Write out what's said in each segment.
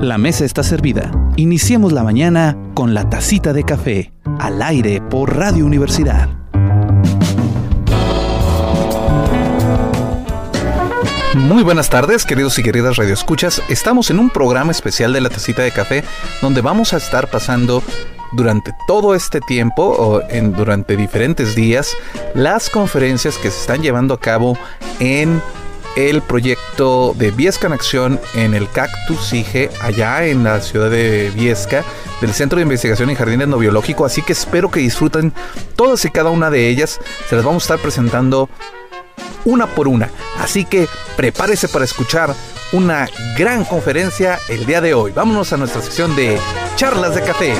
La mesa está servida. Iniciemos la mañana con la tacita de café, al aire por Radio Universidad. Muy buenas tardes, queridos y queridas radioescuchas. Estamos en un programa especial de la tacita de café donde vamos a estar pasando durante todo este tiempo o en, durante diferentes días las conferencias que se están llevando a cabo en el proyecto de Viesca en Acción en el Cactus SIGE, allá en la ciudad de Viesca, del Centro de Investigación en Jardines No Biológico. Así que espero que disfruten todas y cada una de ellas. Se las vamos a estar presentando una por una. Así que prepárese para escuchar una gran conferencia el día de hoy. Vámonos a nuestra sección de charlas de café.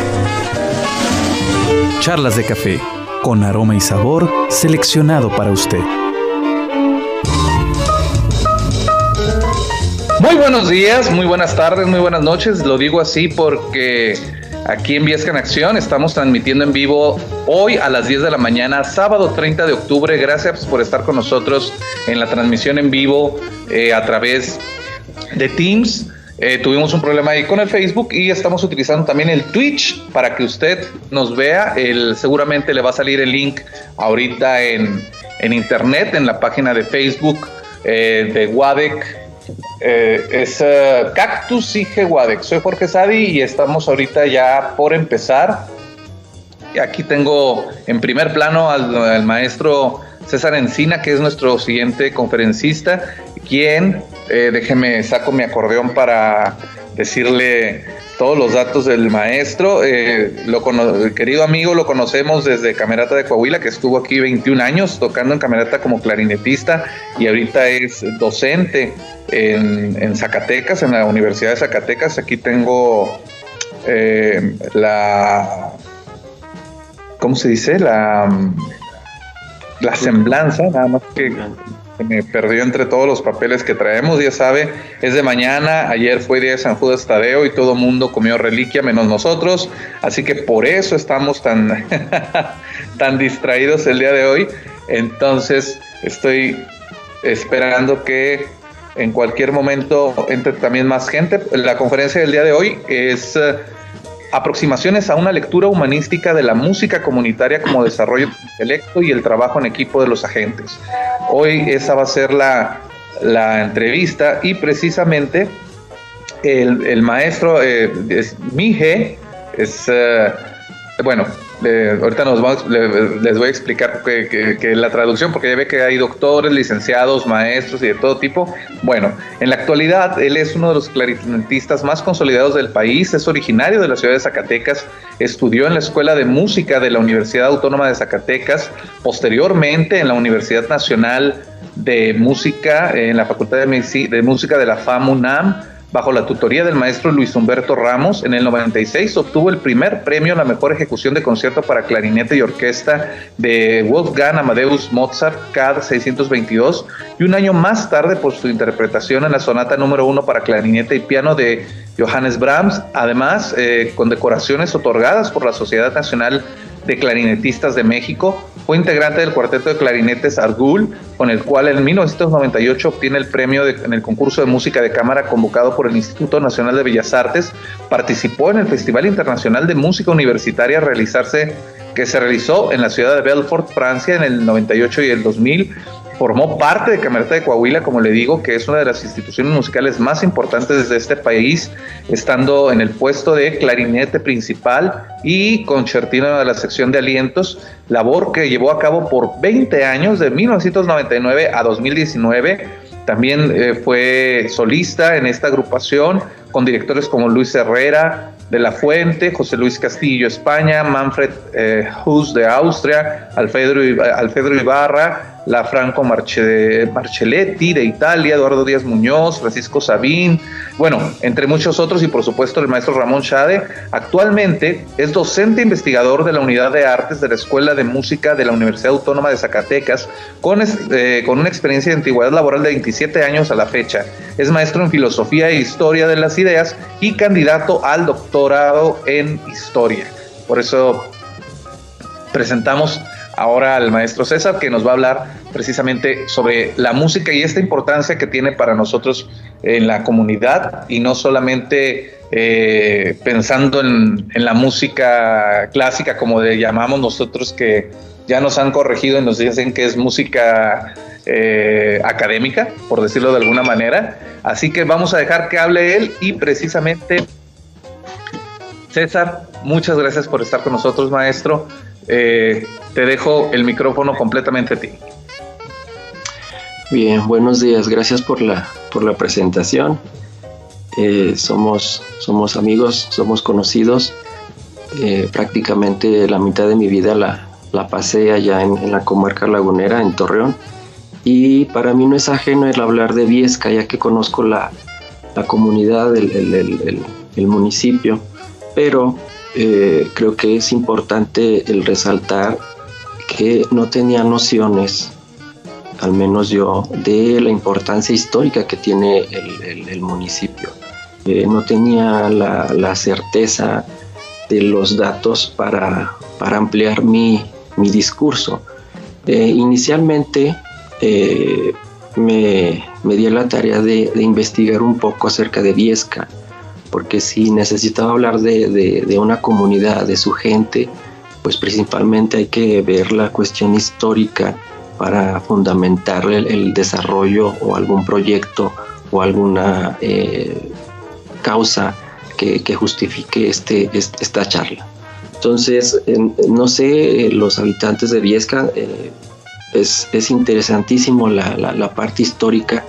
Charlas de café, con aroma y sabor seleccionado para usted. Muy buenos días, muy buenas tardes, muy buenas noches. Lo digo así porque aquí en Viesca en Acción estamos transmitiendo en vivo hoy a las 10 de la mañana, sábado 30 de octubre. Gracias por estar con nosotros en la transmisión en vivo eh, a través de Teams. Eh, tuvimos un problema ahí con el Facebook y estamos utilizando también el Twitch para que usted nos vea. El, seguramente le va a salir el link ahorita en, en internet, en la página de Facebook eh, de WADEC eh, es eh, Cactus y Gewadex. Soy Jorge Sadi y estamos ahorita ya por empezar. Aquí tengo en primer plano al, maestro César Encina, que es nuestro siguiente conferencista, quien, eh, déjeme, saco mi acordeón para decirle todos los datos del maestro. Eh, lo querido amigo, lo conocemos desde Camerata de Coahuila, que estuvo aquí 21 años tocando en Camerata como clarinetista y ahorita es docente en, Zacatecas, en la Universidad de Zacatecas. Aquí tengo eh, la. ¿Cómo se dice? La, la semblanza, nada más que me perdió entre todos los papeles que traemos, ya sabe, es de mañana, ayer fue día de San Judas Tadeo y todo mundo comió reliquia menos nosotros, así que por eso estamos tan, tan distraídos el día de hoy, entonces estoy esperando que en cualquier momento entre también más gente. La conferencia del día de hoy es aproximaciones a una lectura humanística de la música comunitaria como desarrollo intelecto y el trabajo en equipo de los agentes. Hoy esa va a ser la, entrevista y precisamente el, maestro eh, es Mije, es, eh, bueno, ahorita nos vamos, les voy a explicar que, la traducción, porque ya ve que hay doctores, licenciados, maestros y de todo tipo. Bueno, en la actualidad él es uno de los clarinetistas más consolidados del país, es originario de la ciudad de Zacatecas, estudió en la Escuela de Música de la Universidad Autónoma de Zacatecas, posteriormente en la Universidad Nacional de Música, en la Facultad de, de Música de la FAMUNAM, Bajo la tutoría del maestro Luis Humberto Ramos, en el 96 obtuvo el primer premio a la mejor ejecución de concierto para clarinete y orquesta de Wolfgang Amadeus Mozart CAD 622 y un año más tarde por su interpretación en la sonata número uno para clarinete y piano de Johannes Brahms, además eh, con decoraciones otorgadas por la Sociedad Nacional de Clarinetistas de México, fue integrante del cuarteto de clarinetes Argul, con el cual en 1998 obtiene el premio en el concurso de música de cámara convocado por el Instituto Nacional de Bellas Artes. Participó en el Festival Internacional de Música Universitaria realizarse, que se realizó en la ciudad de Belfort, Francia, en el 98 y el 2000 formó parte de Camerata de Coahuila, como le digo, que es una de las instituciones musicales más importantes de este país, estando en el puesto de clarinete principal y concertino de la sección de alientos, labor que llevó a cabo por 20 años, de 1999 a 2019. También eh, fue solista en esta agrupación con directores como Luis Herrera, de la Fuente, José Luis Castillo, España, Manfred eh, Hus de Austria, Alfredo, Alfredo Ibarra, la Franco Marcelletti de Italia, Eduardo Díaz Muñoz, Francisco Sabín, bueno, entre muchos otros y por supuesto el maestro Ramón Chade. Actualmente es docente investigador de la Unidad de Artes de la Escuela de Música de la Universidad Autónoma de Zacatecas, con, eh, con una experiencia de antigüedad laboral de 27 años a la fecha. Es maestro en Filosofía e Historia de las Ideas y candidato al doctorado en Historia. Por eso presentamos ahora al maestro César, que nos va a hablar precisamente sobre la música y esta importancia que tiene para nosotros en la comunidad y no solamente eh, pensando en, la música clásica, como le llamamos nosotros, que ya nos han corregido y nos dicen que es música eh, académica, por decirlo de alguna manera. Así que vamos a dejar que hable él y precisamente César, muchas gracias por estar con nosotros, maestro. Eh, te dejo el micrófono completamente a ti. Bien, buenos días, gracias por la, por la presentación. Eh, somos, somos amigos, somos conocidos. Eh, prácticamente la mitad de mi vida la, la pasé allá en, la comarca lagunera, en Torreón. Y para mí no es ajeno el hablar de Viesca, ya que conozco la, la comunidad, el, el, el, municipio. Pero eh, creo que es importante el resaltar que no tenía nociones al menos yo, de la importancia histórica que tiene el, municipio. Eh, no tenía la, certeza de los datos para, ampliar mi, discurso. Eh, inicialmente me, me, di la tarea de, investigar un poco acerca de Viesca, porque si necesitaba hablar de, de una comunidad, de su gente, pues principalmente hay que ver la cuestión histórica para fundamentar el, desarrollo o algún proyecto o alguna eh, causa que, justifique este, esta charla. Entonces, no sé, los habitantes de Viesca, eh, es, interesantísimo la, parte histórica,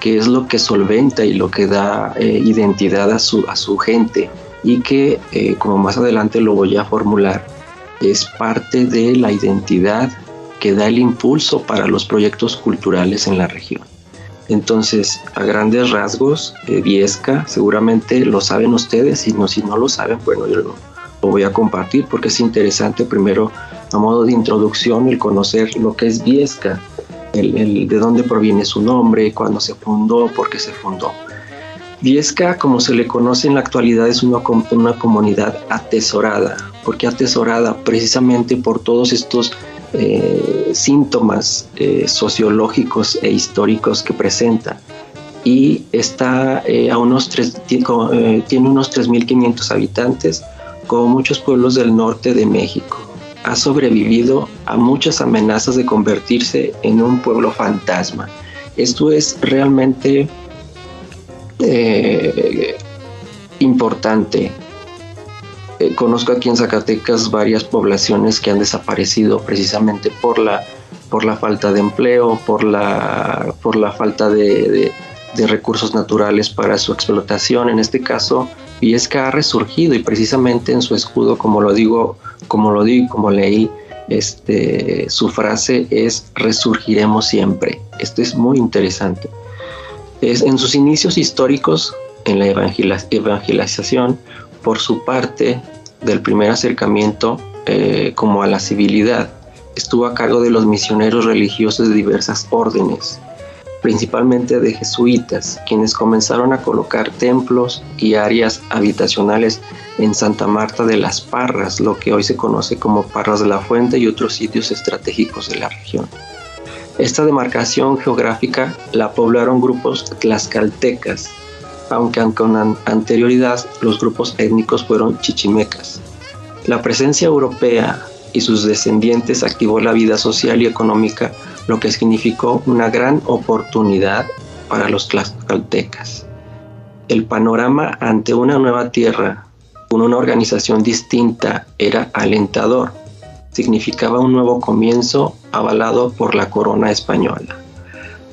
que es lo que solventa y lo que da eh, identidad a su, a su gente y que, como más adelante lo voy a formular, es parte de la identidad que da el impulso para los proyectos culturales en la región. Entonces, a grandes rasgos, eh, Viesca, seguramente lo saben ustedes, y no, si no lo saben, bueno, yo lo, voy a compartir porque es interesante primero, a modo de introducción, el conocer lo que es Viesca, el, de dónde proviene su nombre, cuándo se fundó, por qué se fundó. Viesca, como se le conoce en la actualidad, es una, una comunidad atesorada. ¿Por qué atesorada? Precisamente por todos estos eh, síntomas eh, sociológicos e históricos que presenta y está eh, a unos tiene unos 3.500 habitantes como muchos pueblos del norte de México. Ha sobrevivido a muchas amenazas de convertirse en un pueblo fantasma. Esto es realmente importante eh, conozco aquí en Zacatecas varias poblaciones que han desaparecido precisamente por la, por la falta de empleo, por la, por la falta de, recursos naturales para su explotación. En este caso, Viesca ha resurgido y precisamente en su escudo, como lo digo, como lo digo, como leí, este, su frase es resurgiremos siempre. Esto es muy interesante. Es, en sus inicios históricos, en la evangelización, por su parte del primer acercamiento eh, como a la civilidad. Estuvo a cargo de los misioneros religiosos de diversas órdenes, principalmente de jesuitas, quienes comenzaron a colocar templos y áreas habitacionales en Santa Marta de las Parras, lo que hoy se conoce como Parras de la Fuente y otros sitios estratégicos de la región. Esta demarcación geográfica la poblaron grupos tlaxcaltecas, aunque con anterioridad los grupos étnicos fueron chichimecas. La presencia europea y sus descendientes activó la vida social y económica, lo que significó una gran oportunidad para los tlaxcaltecas. El panorama ante una nueva tierra, con una organización distinta, era alentador. Significaba un nuevo comienzo avalado por la corona española.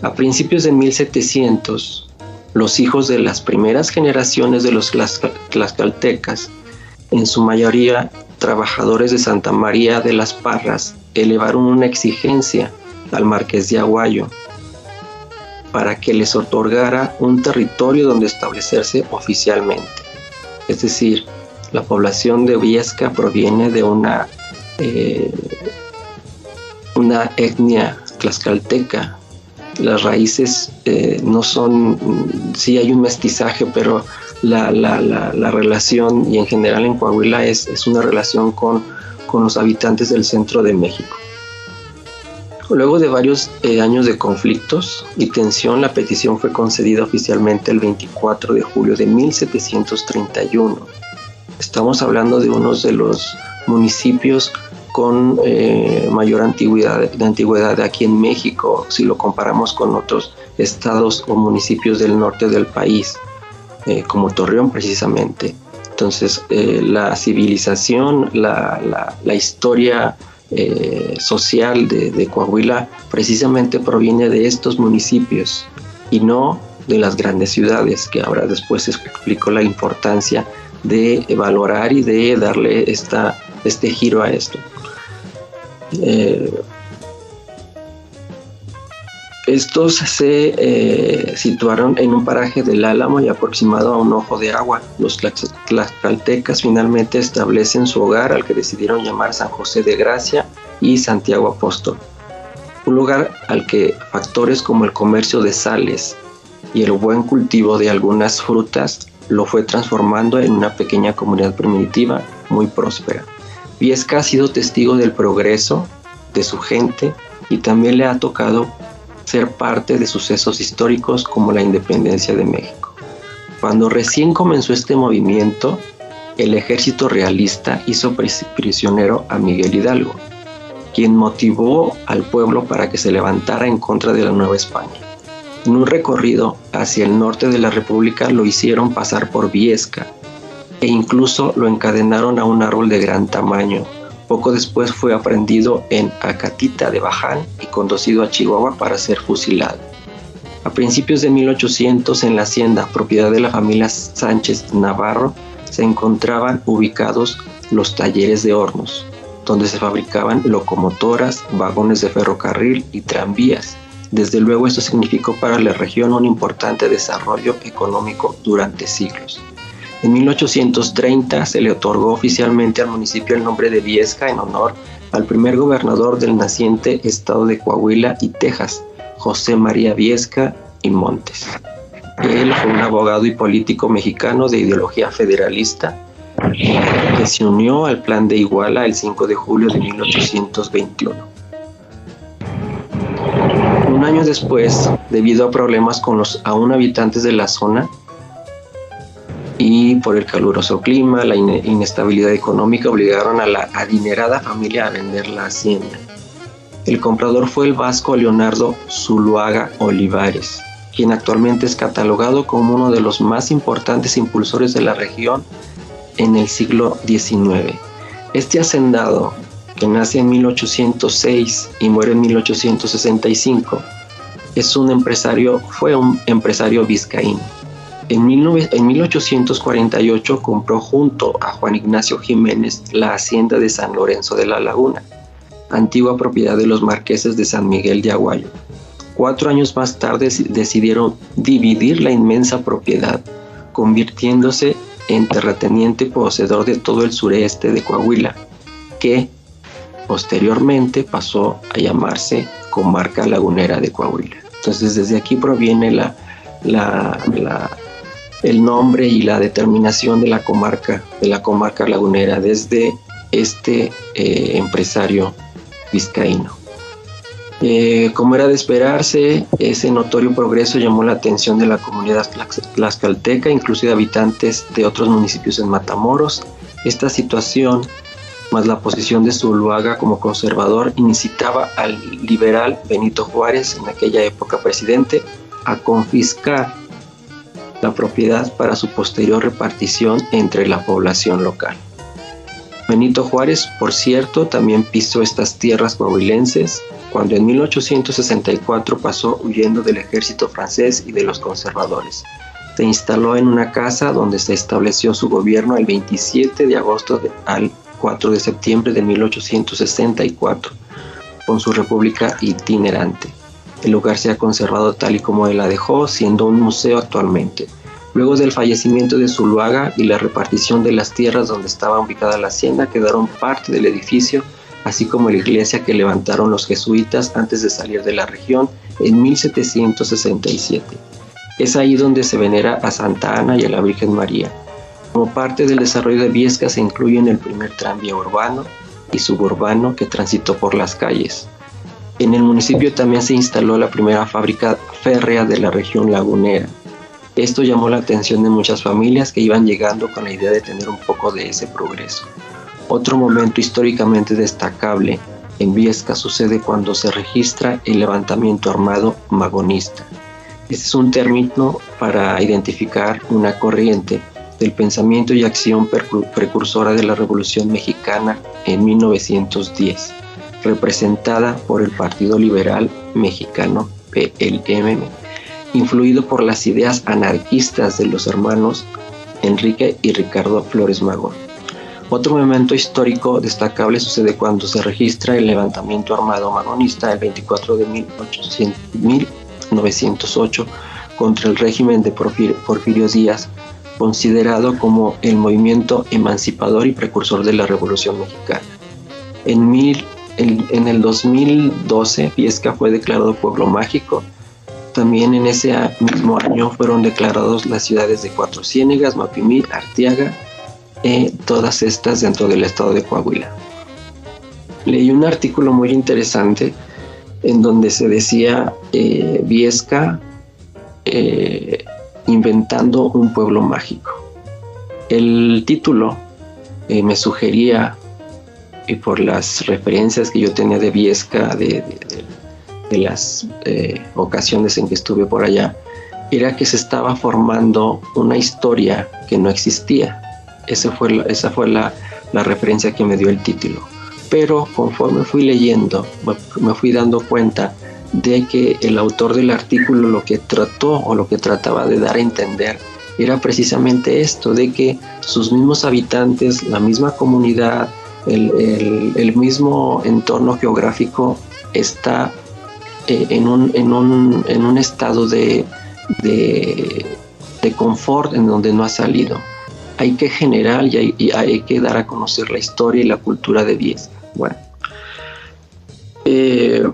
A principios de 1700, los hijos de las primeras generaciones de los tlaxcaltecas, en su mayoría trabajadores de Santa María de las Parras, elevaron una exigencia al marqués de Aguayo para que les otorgara un territorio donde establecerse oficialmente. Es decir, la población de Viesca proviene de una, eh, una etnia tlaxcalteca las raíces eh, no son, sí hay un mestizaje, pero la, relación y en general en Coahuila es, una relación con, los habitantes del centro de México. Luego de varios eh, años de conflictos y tensión, la petición fue concedida oficialmente el 24 de julio de 1731. Estamos hablando de uno de los municipios con eh, mayor antigüedad, de antigüedad aquí en México, si lo comparamos con otros estados o municipios del norte del país, eh, como Torreón precisamente. Entonces, la civilización, la, la historia eh, social de, Coahuila precisamente proviene de estos municipios y no de las grandes ciudades, que ahora después explico la importancia de valorar y de darle esta, este giro a esto. Eh, estos se eh, situaron en un paraje del Álamo y aproximado a un ojo de agua. Los tlaxcaltecas finalmente establecen su hogar al que decidieron llamar San José de Gracia y Santiago Apóstol. Un lugar al que factores como el comercio de sales y el buen cultivo de algunas frutas lo fue transformando en una pequeña comunidad primitiva muy próspera. Viesca ha sido testigo del progreso de su gente y también le ha tocado ser parte de sucesos históricos como la independencia de México. Cuando recién comenzó este movimiento, el ejército realista hizo prisionero a Miguel Hidalgo, quien motivó al pueblo para que se levantara en contra de la Nueva España. En un recorrido hacia el norte de la República lo hicieron pasar por Viesca e incluso lo encadenaron a un árbol de gran tamaño poco después fue aprendido en Acatita de Baján y conducido a Chihuahua para ser fusilado. A principios de 1800 en la hacienda, propiedad de la familia Sánchez Navarro, se encontraban ubicados los talleres de hornos, donde se fabricaban locomotoras, vagones de ferrocarril y tranvías. Desde luego esto significó para la región un importante desarrollo económico durante siglos. En 1830 se le otorgó oficialmente al municipio el nombre de Viesca en honor al primer gobernador del naciente estado de Coahuila y Texas, José María Viesca y Montes. Él fue un abogado y político mexicano de ideología federalista que se unió al plan de Iguala el 5 de julio de 1821. Un año después, debido a problemas con los aún habitantes de la zona, y por el caluroso clima, la inestabilidad económica obligaron a la adinerada familia a vender la hacienda. El comprador fue el vasco Leonardo Zuluaga Olivares, quien actualmente es catalogado como uno de los más importantes impulsores de la región en el siglo XIX. Este hacendado, que nace en 1806 y muere en 1865, es un empresario, fue un empresario vizcaíno en, 1848 compró junto a Juan Ignacio Jiménez la hacienda de San Lorenzo de la Laguna, antigua propiedad de los marqueses de San Miguel de Aguayo. Cuatro años más tarde decidieron dividir la inmensa propiedad, convirtiéndose en terrateniente poseedor de todo el sureste de Coahuila, que posteriormente pasó a llamarse Comarca Lagunera de Coahuila. Entonces desde aquí proviene la, el nombre y la determinación de la comarca, de la comarca lagunera, desde este eh, empresario vizcaíno. Eh, como era de esperarse, ese notorio progreso llamó la atención de la comunidad tlaxcalteca, incluso de habitantes de otros municipios en Matamoros. Esta situación, más la posición de Zuluaga como conservador, incitaba al liberal Benito Juárez, en aquella época presidente, a confiscar la propiedad para su posterior repartición entre la población local. Benito Juárez, por cierto, también pisó estas tierras coahuilenses cuando en 1864 pasó huyendo del ejército francés y de los conservadores. Se instaló en una casa donde se estableció su gobierno el 27 de agosto al 4 de septiembre de 1864, con su república itinerante. El lugar se ha conservado tal y como él la dejó, siendo un museo actualmente. Luego del fallecimiento de Zuluaga y la repartición de las tierras donde estaba ubicada la hacienda, quedaron parte del edificio, así como la iglesia que levantaron los jesuitas antes de salir de la región en 1767. Es ahí donde se venera a Santa Ana y a la Virgen María. Como parte del desarrollo de Viesca se incluyen el primer tranvía urbano y suburbano que transitó por las calles. En el municipio también se instaló la primera fábrica férrea de la región lagunera. Esto llamó la atención de muchas familias que iban llegando con la idea de tener un poco de ese progreso. Otro momento históricamente destacable en Viesca sucede cuando se registra el levantamiento armado magonista. Este es un término para identificar una corriente del pensamiento y acción precursora de la Revolución Mexicana en 1910, representada por el Partido Liberal Mexicano PLM, influido por las ideas anarquistas de los hermanos Enrique y Ricardo Flores Magón. Otro momento histórico destacable sucede cuando se registra el levantamiento armado magonista el 24 de 1908 contra el régimen de Porfirio Díaz considerado como el movimiento emancipador y precursor de la Revolución Mexicana. En, mil, en, el 2012, Viesca fue declarado pueblo mágico. También en ese mismo año fueron declarados las ciudades de Cuatro Ciénegas, Mapimí, Arteaga, eh, todas estas dentro del estado de Coahuila. Leí un artículo muy interesante en donde se decía eh, Viesca eh, inventando un pueblo mágico. El título eh, me sugería, y por las referencias que yo tenía de Viesca, de, las eh, ocasiones en que estuve por allá, era que se estaba formando una historia que no existía. Ese fue esa fue la, la referencia que me dio el título. Pero conforme fui leyendo, me fui dando cuenta de que el autor del artículo lo que trató o lo que trataba de dar a entender era precisamente esto, de que sus mismos habitantes, la misma comunidad, el, mismo entorno geográfico está eh, en, un, en, un, en, un, estado de, de, confort en donde no ha salido. Hay que generar y hay, que dar a conocer la historia y la cultura de Viesca. Bueno, eh,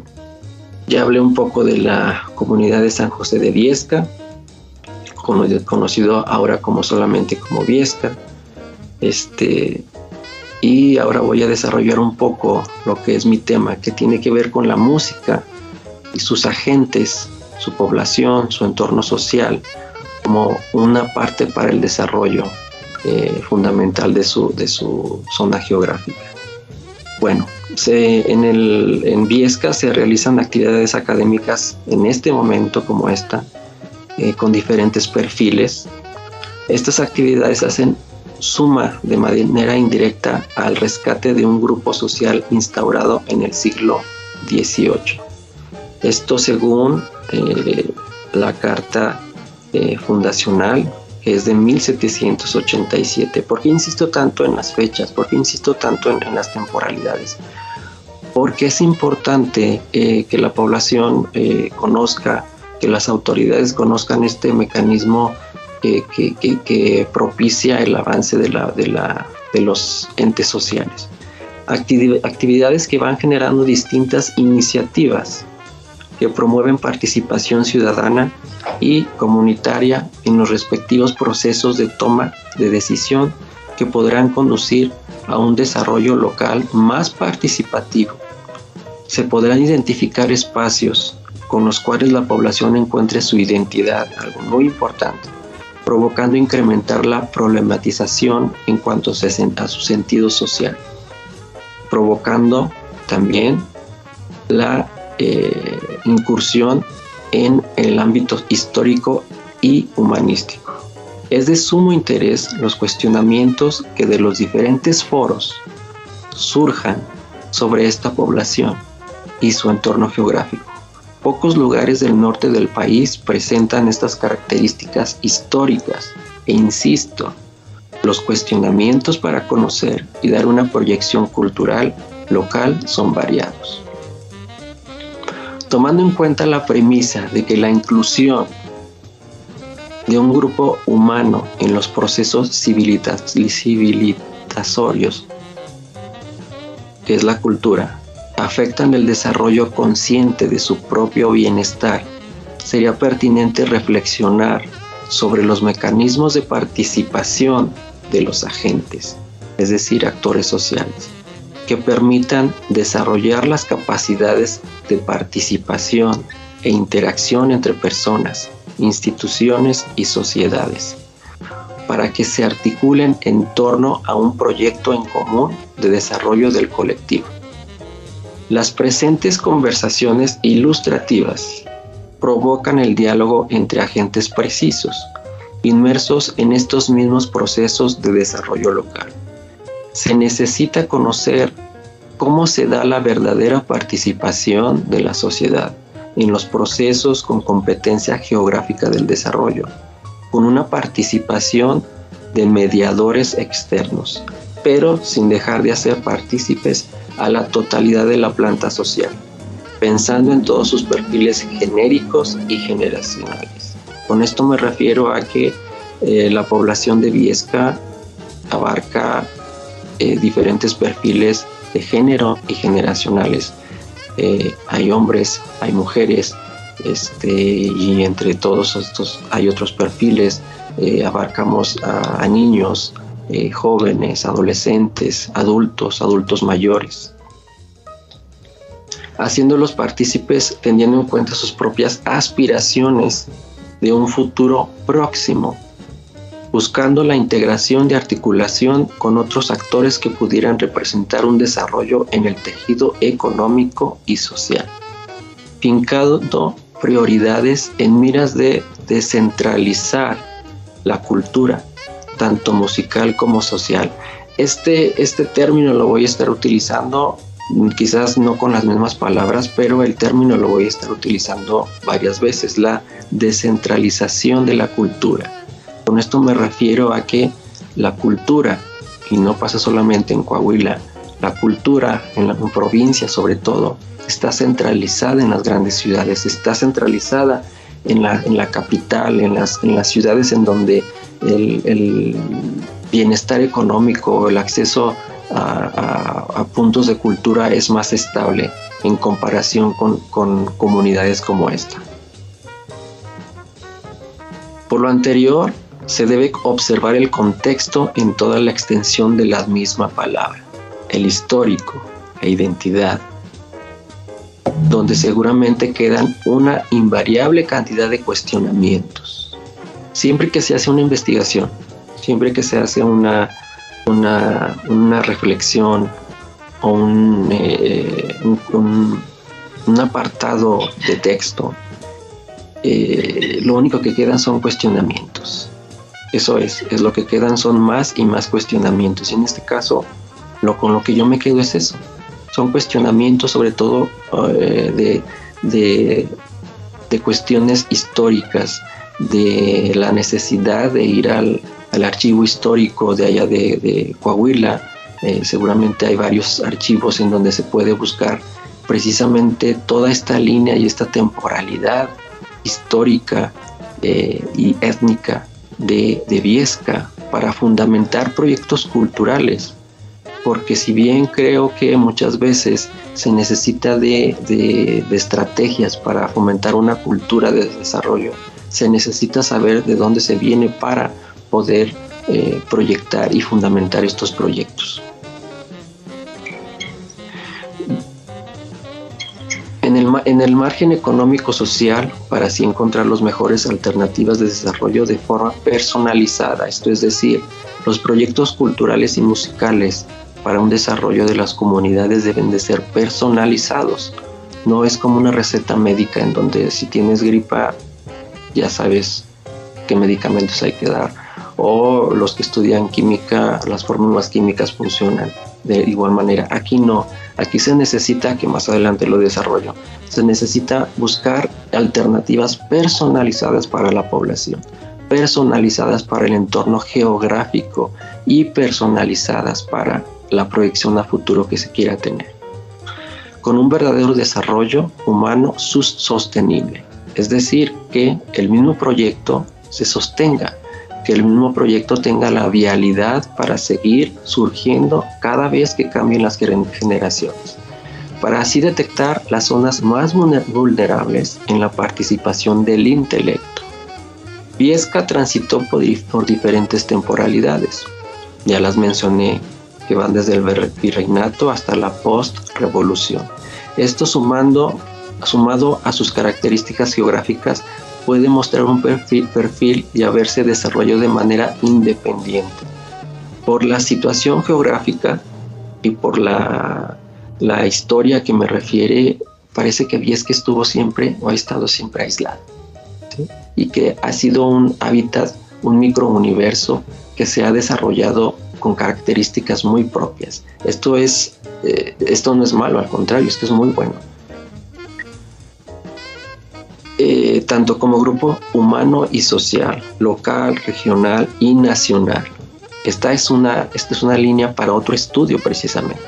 ya hablé un poco de la comunidad de San José de Viesca, conocido ahora como solamente como Viesca. Este, y ahora voy a desarrollar un poco lo que es mi tema, que tiene que ver con la música y sus agentes, su población, su entorno social, como una parte para el desarrollo eh, fundamental de su, de su zona geográfica. Bueno, en, el, en Viesca se realizan actividades académicas en este momento como esta, eh, con diferentes perfiles. Estas actividades hacen suma de manera indirecta al rescate de un grupo social instaurado en el siglo XVIII. Esto según eh, la carta eh, fundacional que es de 1787. ¿Por qué insisto tanto en las fechas? ¿Por qué insisto tanto en las temporalidades? porque es importante eh, que la población conozca, que las autoridades conozcan este mecanismo que, propicia el avance de, la, de, los entes sociales. actividades que van generando distintas iniciativas que promueven participación ciudadana y comunitaria en los respectivos procesos de toma de decisión que podrán conducir a un desarrollo local más participativo se podrán identificar espacios con los cuales la población encuentre su identidad, algo muy importante, provocando incrementar la problematización en cuanto a su sentido social, provocando también la eh, incursión en el ámbito histórico y humanístico. Es de sumo interés los cuestionamientos que de los diferentes foros surjan sobre esta población y su entorno geográfico. Pocos lugares del norte del país presentan estas características históricas e insisto, los cuestionamientos para conocer y dar una proyección cultural local son variados. Tomando en cuenta la premisa de que la inclusión de un grupo humano en los procesos civilizatorios, que es la cultura, afectan el desarrollo consciente de su propio bienestar, sería pertinente reflexionar sobre los mecanismos de participación de los agentes, es decir, actores sociales, que permitan desarrollar las capacidades de participación e interacción entre personas, instituciones y sociedades, para que se articulen en torno a un proyecto en común de desarrollo del colectivo. Las presentes conversaciones ilustrativas provocan el diálogo entre agentes precisos, inmersos en estos mismos procesos de desarrollo local. Se necesita conocer cómo se da la verdadera participación de la sociedad en los procesos con competencia geográfica del desarrollo, con una participación de mediadores externos, pero sin dejar de hacer partícipes a la totalidad de la planta social, pensando en todos sus perfiles genéricos y generacionales. Con esto me refiero a que eh, la población de Viesca abarca eh, diferentes perfiles de género y generacionales. Eh, hay hombres, hay mujeres, este, y entre todos estos hay otros perfiles. abarcamos a, niños, jóvenes, adolescentes, adultos, adultos mayores. Haciéndolos partícipes teniendo en cuenta sus propias aspiraciones de un futuro próximo, buscando la integración de articulación con otros actores que pudieran representar un desarrollo en el tejido económico y social, fincando prioridades en miras de descentralizar la cultura, tanto musical como social. Este, este término lo voy a estar utilizando quizás no con las mismas palabras, pero el término lo voy a estar utilizando varias veces, la descentralización de la cultura. Con esto me refiero a que la cultura, y no pasa solamente en Coahuila, la cultura en la provincia sobre todo, está centralizada en las grandes ciudades, está centralizada en la, en la capital, en las, en las ciudades en donde el, bienestar económico, el acceso a, puntos de cultura es más estable en comparación con, con comunidades como esta. Por lo anterior, se debe observar el contexto en toda la extensión de la misma palabra, el histórico, la identidad, donde seguramente quedan una invariable cantidad de cuestionamientos. Siempre que se hace una investigación, siempre que se hace una una, reflexión o un, eh, un, apartado de texto, eh, lo único que quedan son cuestionamientos. Eso es, es lo que quedan son más y más cuestionamientos. Y en este caso, lo con lo que yo me quedo es eso. Son cuestionamientos sobre todo eh, de, de, de cuestiones históricas, de la necesidad de ir al, al archivo histórico de allá de, Coahuila. Eh, seguramente hay varios archivos en donde se puede buscar precisamente toda esta línea y esta temporalidad histórica eh, y étnica de, Viesca para fundamentar proyectos culturales. Porque si bien creo que muchas veces se necesita de, de estrategias para fomentar una cultura de desarrollo, se necesita saber de dónde se viene para poder eh, proyectar y fundamentar estos proyectos. En el, en el margen económico-social, para así encontrar las mejores alternativas de desarrollo de forma personalizada, esto es decir, los proyectos culturales y musicales para un desarrollo de las comunidades deben de ser personalizados. No es como una receta médica en donde si tienes gripa ya sabes qué medicamentos hay que dar o los que estudian química, las fórmulas químicas funcionan de igual manera. Aquí no, aquí se necesita, que más adelante lo desarrollo, se necesita buscar alternativas personalizadas para la población, personalizadas para el entorno geográfico y personalizadas para la proyección a futuro que se quiera tener. Con un verdadero desarrollo humano sostenible, es decir, que el mismo proyecto se sostenga que el mismo proyecto tenga la vialidad para seguir surgiendo cada vez que cambien las generaciones, para así detectar las zonas más vulnerables en la participación del intelecto. Viesca transitó por, diferentes temporalidades, ya las mencioné que van desde el virreinato hasta la post-revolución. Esto sumando, sumado a sus características geográficas puede mostrar un perfil, perfil y haberse desarrollado de manera independiente. Por la situación geográfica y por la, la historia que me refiere, parece que Viesca estuvo siempre o ha estado siempre aislado. Y que ha sido un hábitat, un microuniverso que se ha desarrollado con características muy propias. Esto, es, eh, esto no es malo, al contrario, esto es muy bueno. Eh, tanto como grupo humano y social, local, regional y nacional. Esta es, una, esta es una línea para otro estudio precisamente.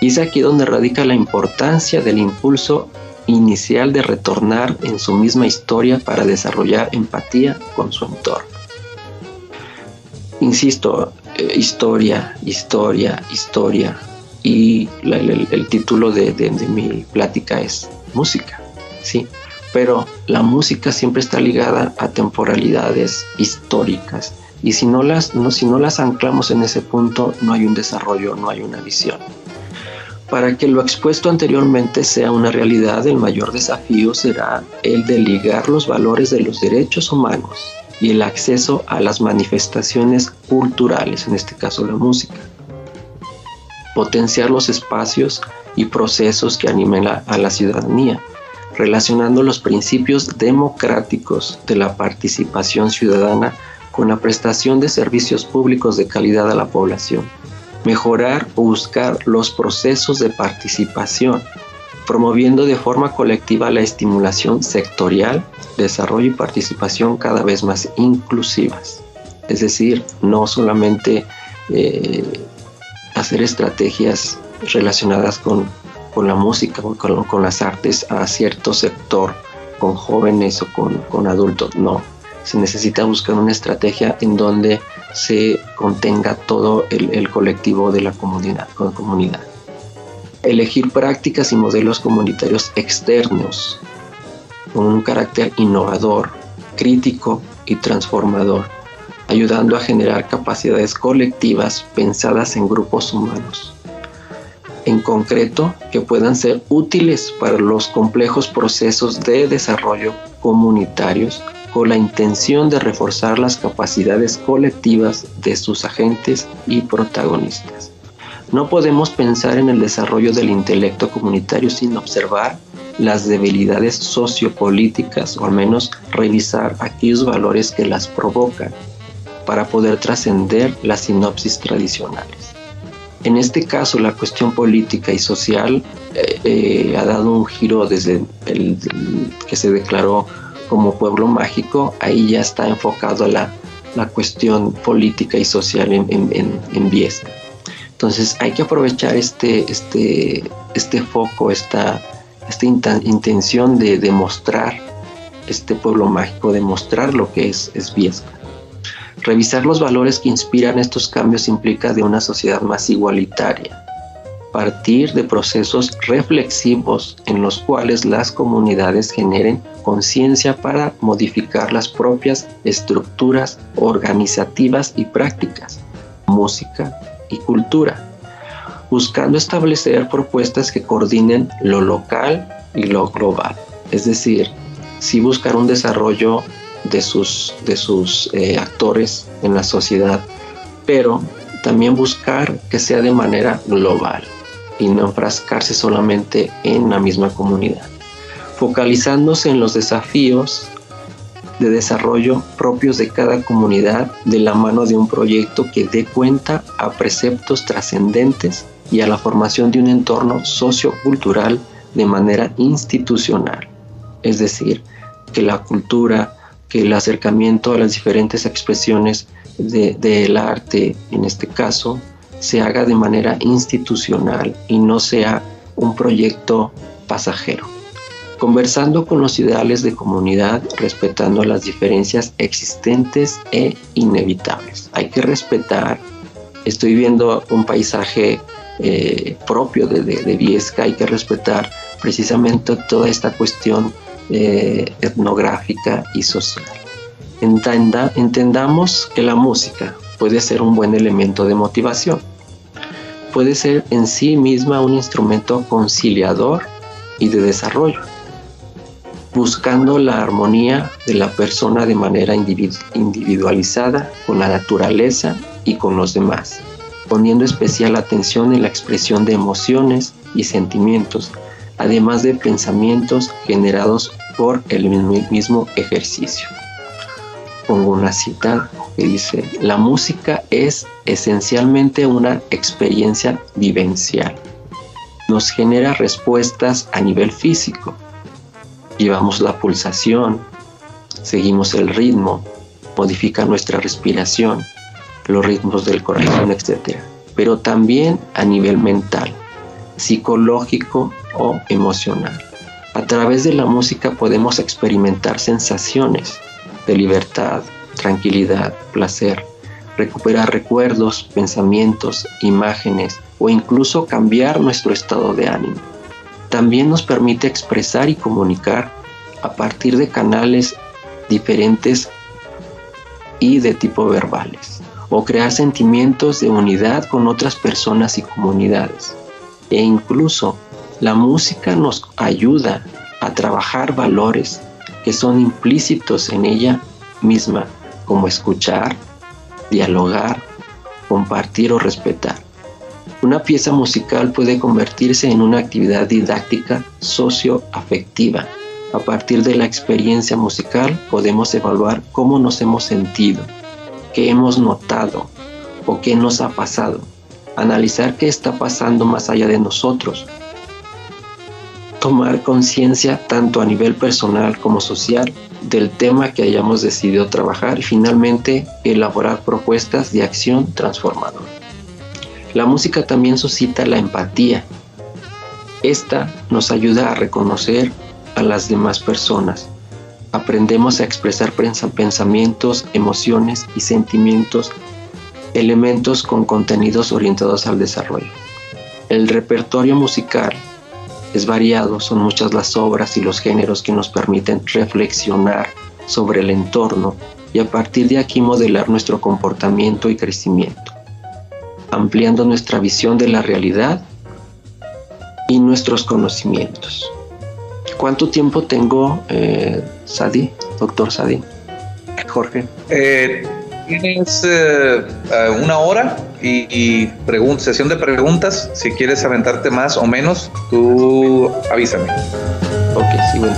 Y es aquí donde radica la importancia del impulso inicial de retornar en su misma historia para desarrollar empatía con su entorno. Insisto, eh, historia, historia, historia. Y el, título de, de, mi plática es música, ¿sí? Pero la música siempre está ligada a temporalidades históricas y si no las, si no las anclamos en ese punto no hay un desarrollo, no hay una visión. Para que lo expuesto anteriormente sea una realidad, el mayor desafío será el de ligar los valores de los derechos humanos y el acceso a las manifestaciones culturales, en este caso la música. Potenciar los espacios y procesos que animen a la ciudadanía relacionando los principios democráticos de la participación ciudadana con la prestación de servicios públicos de calidad a la población, mejorar o buscar los procesos de participación, promoviendo de forma colectiva la estimulación sectorial, desarrollo y participación cada vez más inclusivas. Es decir, no solamente eh, hacer estrategias relacionadas con con la música, con, con las artes a cierto sector, con jóvenes o con, adultos. No, se necesita buscar una estrategia en donde se contenga todo el, colectivo de la comunidad, comunidad. Elegir prácticas y modelos comunitarios externos con un carácter innovador, crítico y transformador, ayudando a generar capacidades colectivas pensadas en grupos humanos en concreto que puedan ser útiles para los complejos procesos de desarrollo comunitarios con la intención de reforzar las capacidades colectivas de sus agentes y protagonistas. No podemos pensar en el desarrollo del intelecto comunitario sin observar las debilidades sociopolíticas o al menos revisar aquellos valores que las provocan para poder trascender las sinopsis tradicionales. En este caso, la cuestión política y social eh, eh, ha dado un giro desde el, que se declaró como pueblo mágico, ahí ya está enfocado la, la cuestión política y social en, en, en, Viesca. Entonces hay que aprovechar este, este, este foco, esta, esta intención de demostrar este pueblo mágico, demostrar lo que es, es Viesca. Revisar los valores que inspiran estos cambios implica de una sociedad más igualitaria. Partir de procesos reflexivos en los cuales las comunidades generen conciencia para modificar las propias estructuras organizativas y prácticas, música y cultura, buscando establecer propuestas que coordinen lo local y lo global. Es decir, si buscar un desarrollo de sus, de sus eh, actores en la sociedad, pero también buscar que sea de manera global y no enfrascarse solamente en la misma comunidad, focalizándose en los desafíos de desarrollo propios de cada comunidad de la mano de un proyecto que dé cuenta a preceptos trascendentes y a la formación de un entorno sociocultural de manera institucional. Es decir, que la cultura, que el acercamiento a las diferentes expresiones del arte, en este caso, se haga de manera institucional y no sea un proyecto pasajero. Conversando con los ideales de comunidad, respetando las diferencias existentes e inevitables. Hay que respetar, estoy viendo un paisaje eh, propio de, de Viesca, hay que respetar precisamente toda esta cuestión eh, etnográfica y social. entendamos que la música puede ser un buen elemento de motivación. puede ser en sí misma un instrumento conciliador y de desarrollo, buscando la armonía de la persona de manera individualizada con la naturaleza y con los demás, poniendo especial atención en la expresión de emociones y sentimientos, además de pensamientos generados por el mismo ejercicio. Pongo una cita que dice, la música es esencialmente una experiencia vivencial. Nos genera respuestas a nivel físico. Llevamos la pulsación, seguimos el ritmo, modifica nuestra respiración, los ritmos del corazón, etc. Pero también a nivel mental, psicológico o emocional. A través de la música podemos experimentar sensaciones de libertad, tranquilidad, placer, recuperar recuerdos, pensamientos, imágenes o incluso cambiar nuestro estado de ánimo. También nos permite expresar y comunicar a partir de canales diferentes y de tipo verbales, o crear sentimientos de unidad con otras personas y comunidades. E incluso la música nos ayuda a trabajar valores que son implícitos en ella misma, como escuchar, dialogar, compartir o respetar. Una pieza musical puede convertirse en una actividad didáctica socioafectiva. A partir de la experiencia musical podemos evaluar cómo nos hemos sentido, qué hemos notado o qué nos ha pasado. Analizar qué está pasando más allá de nosotros. Tomar conciencia tanto a nivel personal como social del tema que hayamos decidido trabajar y finalmente elaborar propuestas de acción transformadora. La música también suscita la empatía. Esta nos ayuda a reconocer a las demás personas. Aprendemos a expresar pensamientos, emociones y sentimientos, elementos con contenidos orientados al desarrollo. El repertorio musical es variado, son muchas las obras y los géneros que nos permiten reflexionar sobre el entorno y a partir de aquí modelar nuestro comportamiento y crecimiento, ampliando nuestra visión de la realidad y nuestros conocimientos. ¿Cuánto tiempo tengo, eh, Sadi, doctor Sadi? Jorge. Eh, tienes eh, eh, una hora y, sesión de preguntas. Si quieres aventarte más o menos, tú avísame. Ok, sí, bueno.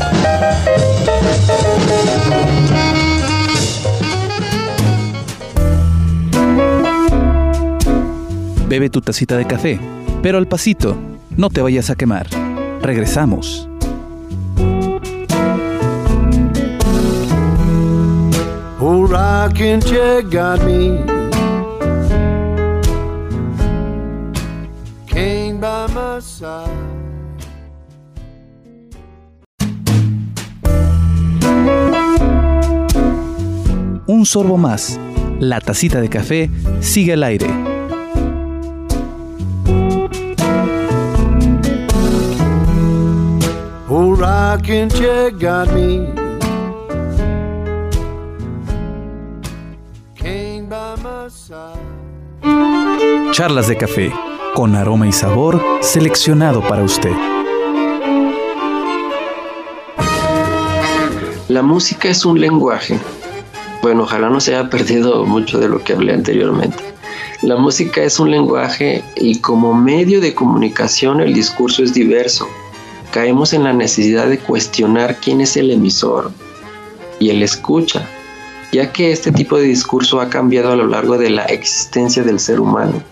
Bebe tu tacita de café, pero al pasito, no te vayas a quemar. Regresamos. Rocking chair got me. Came by my side. Un sorbo más. La tacita de café sigue al aire. Old rocking chair got me. Charlas de café, con aroma y sabor seleccionado para usted. La música es un lenguaje. Bueno, ojalá no se haya perdido mucho de lo que hablé anteriormente. La música es un lenguaje y como medio de comunicación el discurso es diverso. Caemos en la necesidad de cuestionar quién es el emisor y el escucha, ya que este tipo de discurso ha cambiado a lo largo de la existencia del ser humano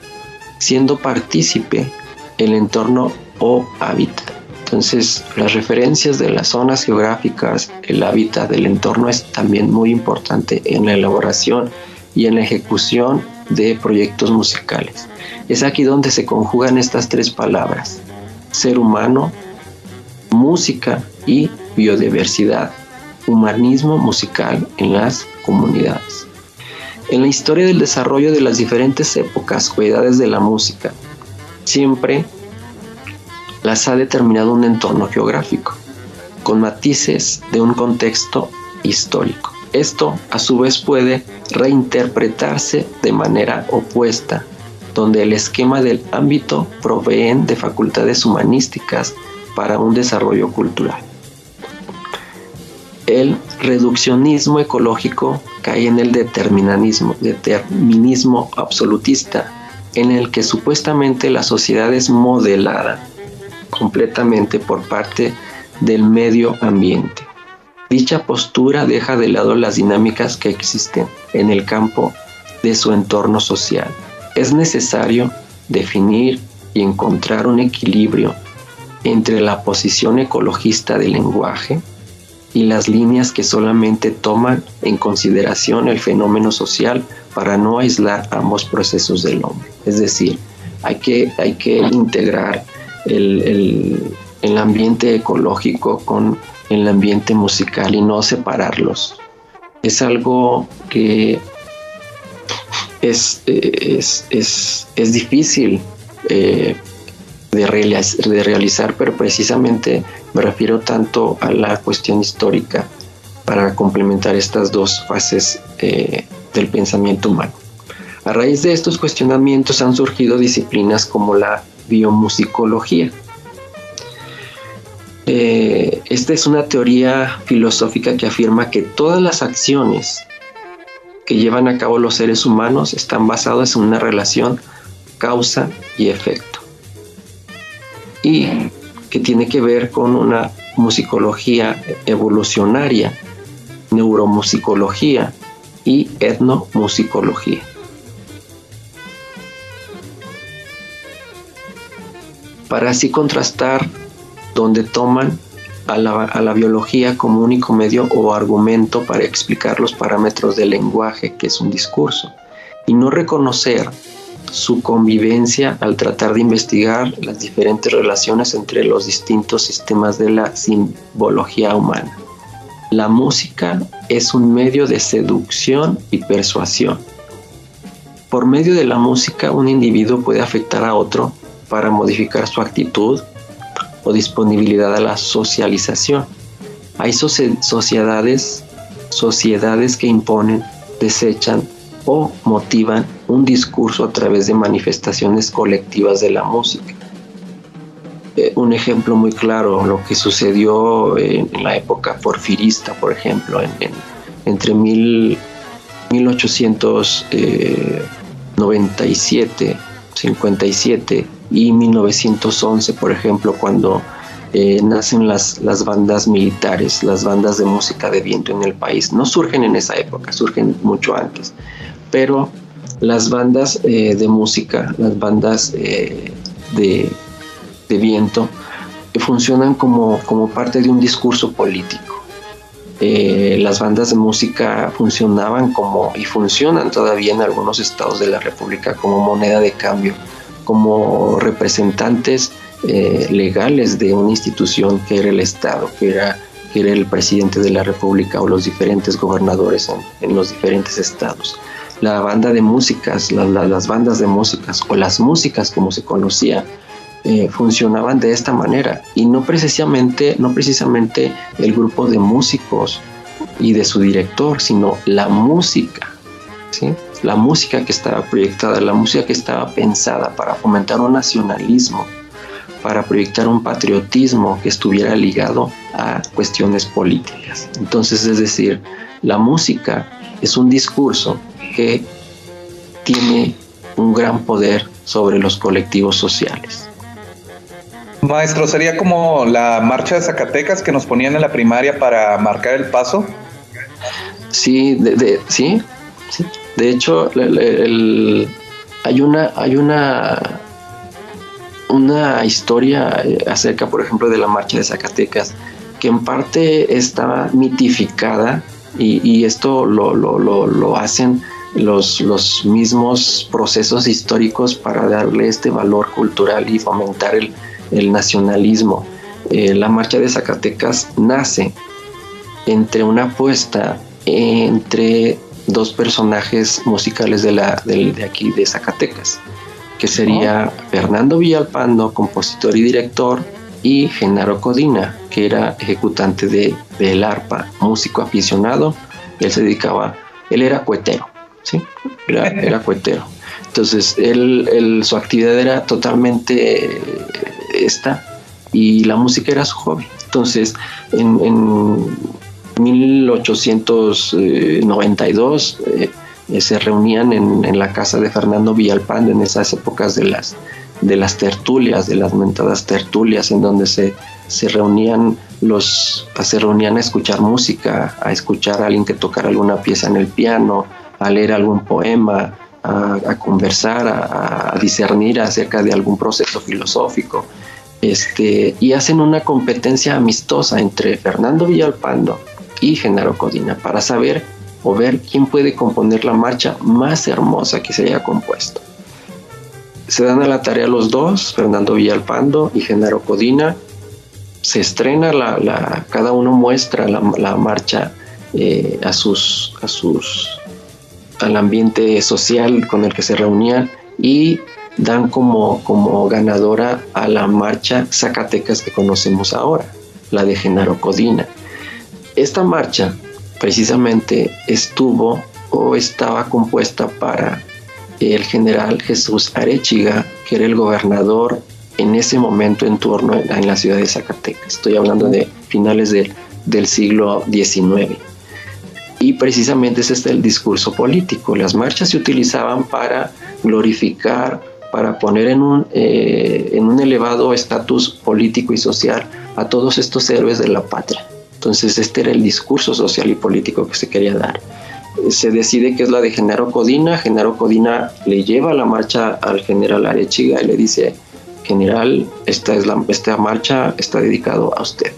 siendo partícipe el entorno o hábitat. Entonces, las referencias de las zonas geográficas, el hábitat del entorno es también muy importante en la elaboración y en la ejecución de proyectos musicales. Es aquí donde se conjugan estas tres palabras, ser humano, música y biodiversidad, humanismo musical en las comunidades. En la historia del desarrollo de las diferentes épocas o edades de la música, siempre las ha determinado un entorno geográfico, con matices de un contexto histórico. Esto a su vez puede reinterpretarse de manera opuesta donde el esquema del ámbito proveen de facultades humanísticas para un desarrollo cultural. El reduccionismo ecológico cae en el determinismo, absolutista, en el que supuestamente la sociedad es modelada completamente por parte del medio ambiente. Dicha postura deja de lado las dinámicas que existen en el campo de su entorno social. Es necesario definir y encontrar un equilibrio entre la posición ecologista del lenguaje y las líneas que solamente toman en consideración el fenómeno social para no aislar ambos procesos del hombre. Es decir, hay que, hay que integrar el, el ambiente ecológico con el ambiente musical y no separarlos. Es algo que es, es, es, difícil eh, de, de realizar, pero precisamente me refiero tanto a la cuestión histórica para complementar estas dos fases eh, del pensamiento humano. A raíz de estos cuestionamientos han surgido disciplinas como la biomusicología, eh, esta es una teoría filosófica que afirma que todas las acciones que llevan a cabo los seres humanos están basadas en una relación causa y efecto. Y que tiene que ver con una musicología evolucionaria, neuromusicología y etnomusicología. Para así contrastar donde toman a la, biología como único medio o argumento para explicar los parámetros del lenguaje, que es un discurso, y no reconocer su convivencia al tratar de investigar las diferentes relaciones entre los distintos sistemas de la simbología humana. La música es un medio de seducción y persuasión. Por medio de la música un individuo puede afectar a otro para modificar su actitud, o disponibilidad a la socialización. Hay sociedades, sociedades que imponen, desechan o motivan un discurso a través de manifestaciones colectivas de la música. Eh, un ejemplo muy claro, lo que sucedió en, la época porfirista, por ejemplo, en, entre mil, 1897, 57 y 1911, por ejemplo, cuando eh, nacen las, las bandas militares, las bandas de música de viento en el país. No surgen en esa época, surgen mucho antes, pero las bandas eh, de música, las bandas eh, de, viento, funcionan como, como parte de un discurso político. las bandas de música funcionaban como y funcionan todavía en algunos estados de la República como moneda de cambio como representantes eh, legales de una institución que era el Estado, que era, que era el presidente de la República o los diferentes gobernadores en, los diferentes estados. La banda de músicas, las bandas de músicas o las músicas como se conocía, eh, funcionaban de esta manera y no precisamente, no precisamente el grupo de músicos y de su director, sino la música. ¿sí? la música que estaba proyectada, la música que estaba pensada para fomentar un nacionalismo, para proyectar un patriotismo que estuviera ligado a cuestiones políticas. Entonces, es decir, la música es un discurso que tiene un gran poder sobre los colectivos sociales. Maestro, ¿sería como la marcha de Zacatecas que nos ponían en la primaria para marcar el paso? Sí, de, sí, sí. De hecho, hay una, hay una, una historia acerca, por ejemplo, de la marcha de Zacatecas, que en parte está mitificada y, esto lo, hacen los, los, mismos procesos históricos para darle este valor cultural y fomentar el, nacionalismo. Eh, la marcha de Zacatecas nace entre una apuesta entre dos personajes musicales de, la, de, aquí de Zacatecas, que sería Fernando Villalpando, compositor y director, y Genaro Codina, que era ejecutante de, del arpa, músico aficionado. Él se dedicaba, él era cuetero, ¿sí? Era, era. Entonces, él, su actividad era totalmente esta y la música era su hobby. Entonces, en, en 1892 eh, se reunían en, la casa de Fernando Villalpando en esas épocas de las, de las tertulias, de las mentadas tertulias, en donde se, se reunían los se reunían a escuchar música, a escuchar a alguien que tocara alguna pieza en el piano, a leer algún poema, a, conversar, a, discernir acerca de algún proceso filosófico. Este, y hacen una competencia amistosa entre Fernando Villalpando y Genaro Codina para saber o ver quién puede componer la marcha más hermosa que se haya compuesto. Se dan a la tarea los dos, Fernando Villalpando y Genaro Codina. Se estrena la, cada uno muestra la, marcha eh, a sus, a sus al ambiente social con el que se reunían y dan como, como ganadora a la marcha Zacatecas que conocemos ahora, la de Genaro Codina. Esta marcha precisamente estuvo o estaba compuesta para el general Jesús Arechiga, que era el gobernador en ese momento en turno en la ciudad de Zacatecas. Estoy hablando de finales del siglo XIX. Y precisamente ese es el discurso político. Las marchas se utilizaban para glorificar, para poner en un, eh, en un elevado estatus político y social a todos estos héroes de la patria. Entonces este era el discurso social y político que se quería dar. Se decide que es la de Genaro Codina. Genaro Codina le lleva la marcha al general Arechiga y le dice, general, esta, es la, esta marcha está dedicado a usted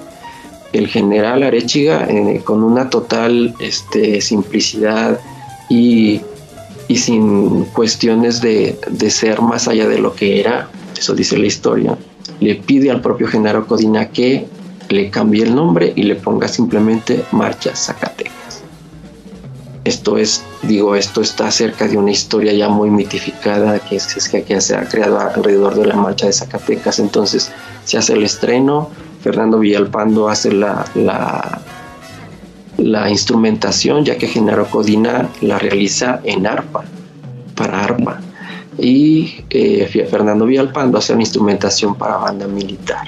el general Arechiga eh, con una total este, simplicidad y, sin cuestiones de, ser más allá de lo que era, eso dice la historia, le pide al propio Genaro Codina que le cambie el nombre y le ponga simplemente Marcha Zacatecas. Esto es, digo, esto está cerca de una historia ya muy mitificada que es, que, que se ha creado alrededor de la Marcha de Zacatecas. Entonces se hace el estreno, Fernando Villalpando hace la, la, instrumentación, ya que Genaro Codina la realiza en arpa, para arpa. Y eh, Fernando Villalpando hace una instrumentación para banda militar.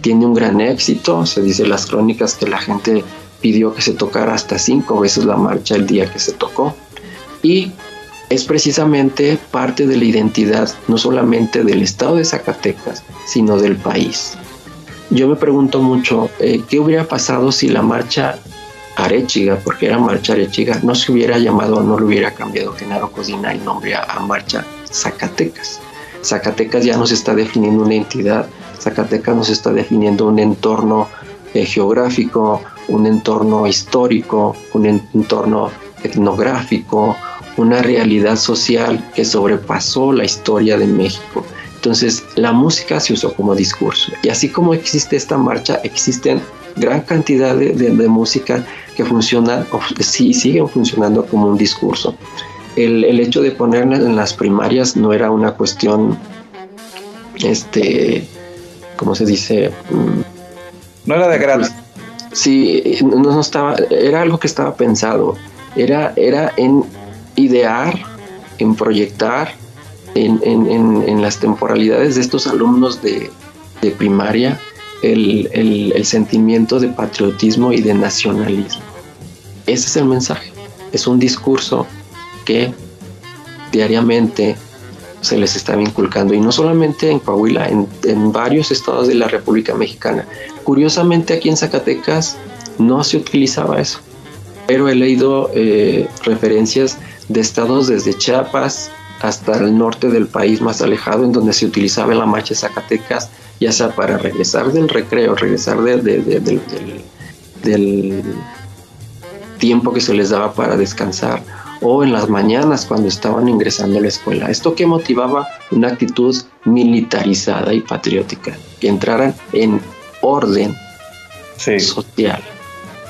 Tiene un gran éxito, se dice en las crónicas que la gente pidió que se tocara hasta cinco veces la marcha el día que se tocó. Y es precisamente parte de la identidad no solamente del estado de Zacatecas, sino del país yo me pregunto mucho, eh, ¿qué hubiera pasado si la marcha Arechiga, porque era marcha Arechiga, no se hubiera llamado, no le hubiera cambiado Genaro Codina el nombre a, marcha Zacatecas? Zacatecas ya nos está definiendo una entidad, Zacatecas nos está definiendo un entorno eh, geográfico, un entorno histórico, un entorno etnográfico, una realidad social que sobrepasó la historia de México. Entonces, la música se usó como discurso. Y así como existe esta marcha, existen gran cantidad de, música que funcionan o sí, siguen funcionando como un discurso. El, hecho de ponerla en las primarias no era una cuestión, este, ¿cómo se dice? Mm, no era de gratis. Sí, no, estaba, era algo que estaba pensado. Era, era en idear, en proyectar en, las temporalidades de estos alumnos de, primaria el, sentimiento de patriotismo y de nacionalismo. Ese es el mensaje. Es un discurso que diariamente se les estaba inculcando y no solamente en Coahuila, en, varios estados de la República Mexicana. Curiosamente aquí en Zacatecas no se utilizaba eso, pero he leído eh, referencias de estados desde Chiapas, hasta el norte del país más alejado, en donde se utilizaba la marcha Zacatecas, ya sea para regresar del recreo, regresar del, tiempo que se les daba para descansar, o en las mañanas cuando estaban ingresando a la escuela. Esto que motivaba una actitud militarizada y patriótica, que entraran en orden social.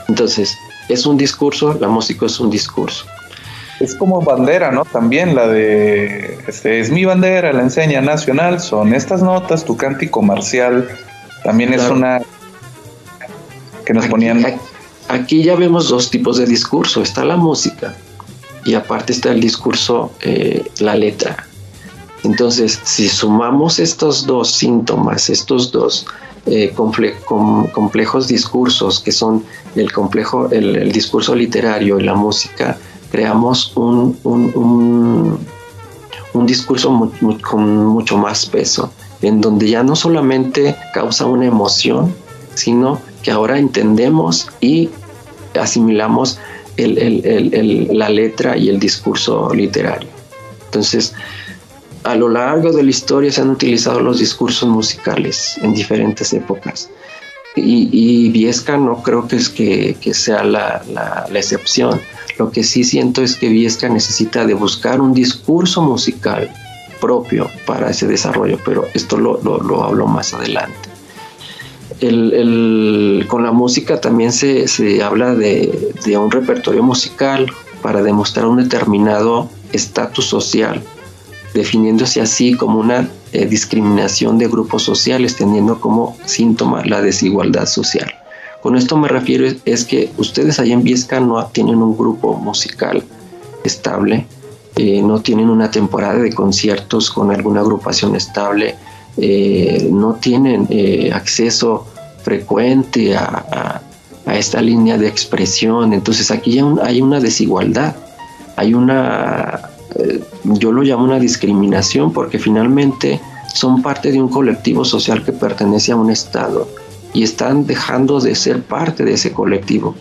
Entonces, es un discurso, la música es un discurso es como bandera, ¿no? También la de, este, es mi bandera, la enseña nacional, son estas notas, tu cántico marcial, también es una que nos ponían... Aquí, ya vemos dos tipos de discurso, está la música y aparte está el discurso, eh, la letra. Entonces, si sumamos estos dos síntomas, estos dos eh, complejos discursos que son el complejo, el, discurso literario y la música, creamos un, un, discurso con mucho más peso, en donde ya no solamente causa una emoción, sino que ahora entendemos y asimilamos la letra y el discurso literario. Entonces, a lo largo de la historia se han utilizado los discursos musicales en diferentes épocas. Y, Viesca no creo que, es que, sea la, excepción. Lo que sí siento es que Viesca necesita de buscar un discurso musical propio para ese desarrollo, pero esto lo, hablo más adelante. con la música también se, habla de un repertorio musical para demostrar un determinado estatus social definiéndose así como una eh, discriminación de grupos sociales, teniendo como síntoma la desigualdad social. Con esto me refiero es, que ustedes allá en Viesca no tienen un grupo musical estable, eh, no tienen una temporada de conciertos con alguna agrupación estable, eh, no tienen acceso frecuente a, a, esta línea de expresión. Entonces aquí hay una desigualdad, hay una yo lo llamo una discriminación porque finalmente son parte de un colectivo social que pertenece a un Estado y están dejando de ser parte de ese colectivo.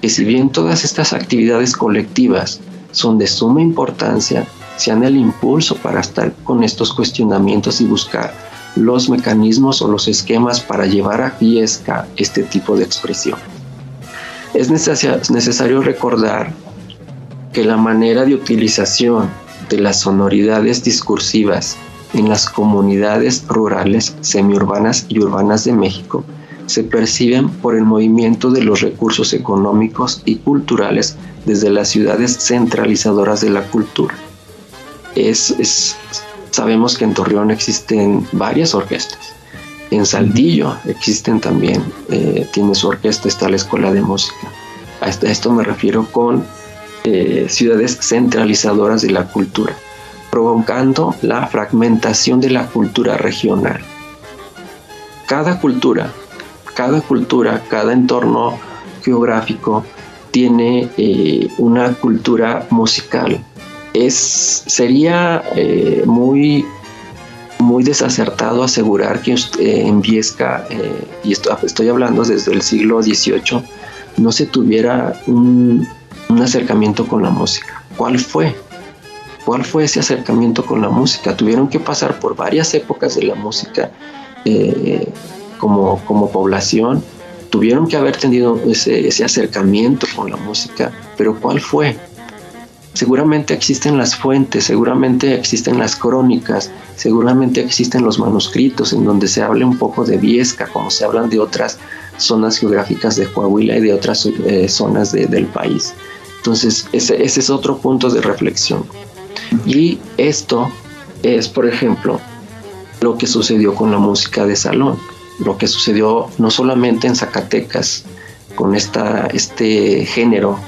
Que si bien todas estas actividades colectivas son de suma importancia, sean el impulso para estar con estos cuestionamientos y buscar los mecanismos o los esquemas para llevar a fiesta este tipo de expresión. Es necesario recordar que la manera de utilización de las sonoridades discursivas en las comunidades rurales, semiurbanas y urbanas de México se perciben por el movimiento de los recursos económicos y culturales desde las ciudades centralizadoras de la cultura. Es, sabemos que en Torreón existen varias orquestas. En Saldillo existen también, eh, tiene su orquesta, está la Escuela de Música. A esto me refiero con eh, ciudades centralizadoras de la cultura, provocando la fragmentación de la cultura regional. Cada cultura, cada cultura, cada entorno geográfico tiene eh, una cultura musical. Es, sería eh, muy, muy desacertado asegurar que en Viesca, y estoy hablando desde el siglo XVIII, no se tuviera un, un acercamiento con la música. ¿Cuál fue? ¿Cuál fue ese acercamiento con la música? Tuvieron que pasar por varias épocas de la música eh, como, como población, tuvieron que haber tenido ese, ese acercamiento con la música, pero ¿cuál fue? Seguramente existen las fuentes, seguramente existen las crónicas, seguramente existen los manuscritos en donde se hable un poco de Viesca, como se hablan de otras zonas geográficas de Coahuila y de otras eh, zonas del país. Entonces, ese, es otro punto de reflexión. Y esto es, por ejemplo, lo que sucedió con la música de salón, lo que sucedió no solamente en Zacatecas con esta, este género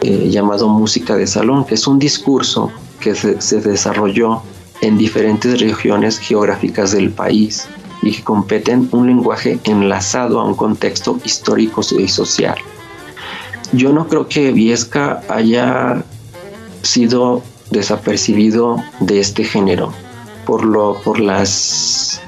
eh, llamado música de salón, que es un discurso que se, desarrolló en diferentes regiones geográficas del país y que competen un lenguaje enlazado a un contexto histórico y social. Yo no creo que Viesca haya sido desapercibido de este género por lo por las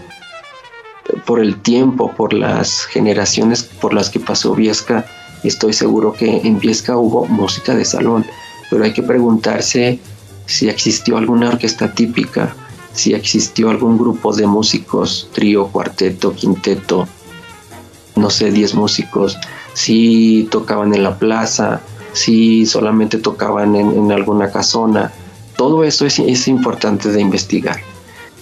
por el tiempo, por las generaciones por las que pasó Viesca, estoy seguro que en Viesca hubo música de salón, pero hay que preguntarse si existió alguna orquesta típica, si existió algún grupo de músicos, trío, cuarteto, quinteto, no sé, 10 músicos, si tocaban en la plaza, si solamente tocaban en, alguna casona. Todo eso es, importante de investigar.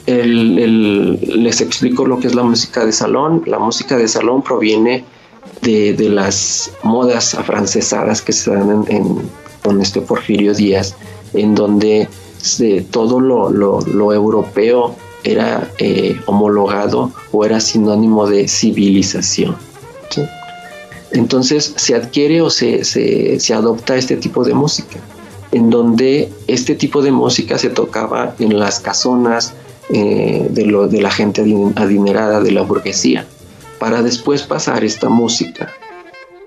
les explico lo que es la música de salón. La música de salón proviene de, las modas afrancesadas que se dan en, con este Porfirio Díaz, en donde todo lo, europeo era eh, homologado o era sinónimo de civilización. Entonces se adquiere o se, adopta este tipo de música. en donde este tipo de música se tocaba en las casonas eh, de, lo, de la gente adinerada, de la burguesía, para después pasar esta música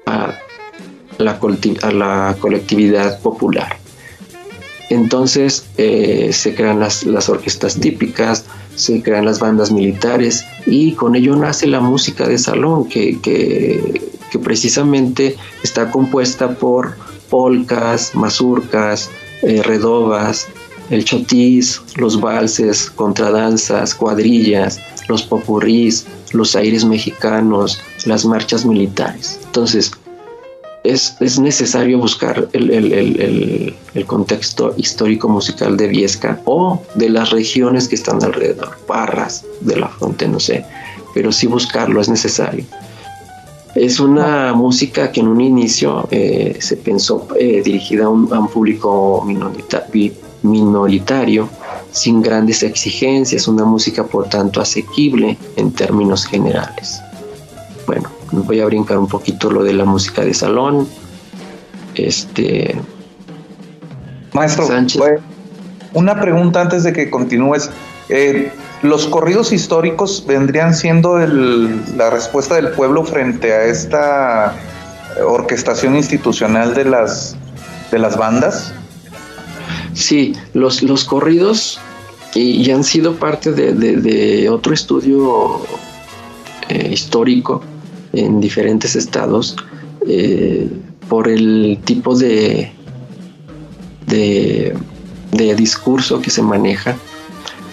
a la, a la colectividad popular. Entonces eh, se crean las, orquestas típicas, se crean las bandas militares y con ello nace la música de salón que, que, precisamente está compuesta por polcas, mazurcas, eh, redobas, el chotis, los valses, contradanzas, cuadrillas, los popurrís, los aires mexicanos, las marchas militares. Entonces, es, necesario buscar el, contexto histórico musical de Viesca o de las regiones que están alrededor, Parras, de la Fuente, no sé, pero sí buscarlo es necesario. Es una música que en un inicio eh, se pensó eh, dirigida a un, a un público minoritario, sin grandes exigencias, una música por tanto asequible en términos generales. Bueno, voy a brincar un poquito lo de la música de salón. Este. Maestro, una pregunta antes de que continúes. Eh, ¿Los corridos históricos vendrían siendo la respuesta del pueblo frente a esta orquestación institucional de las, de las bandas? Sí, los, los corridos y, han sido parte de, otro estudio eh, histórico en diferentes estados eh, por el tipo de, de, discurso que se maneja.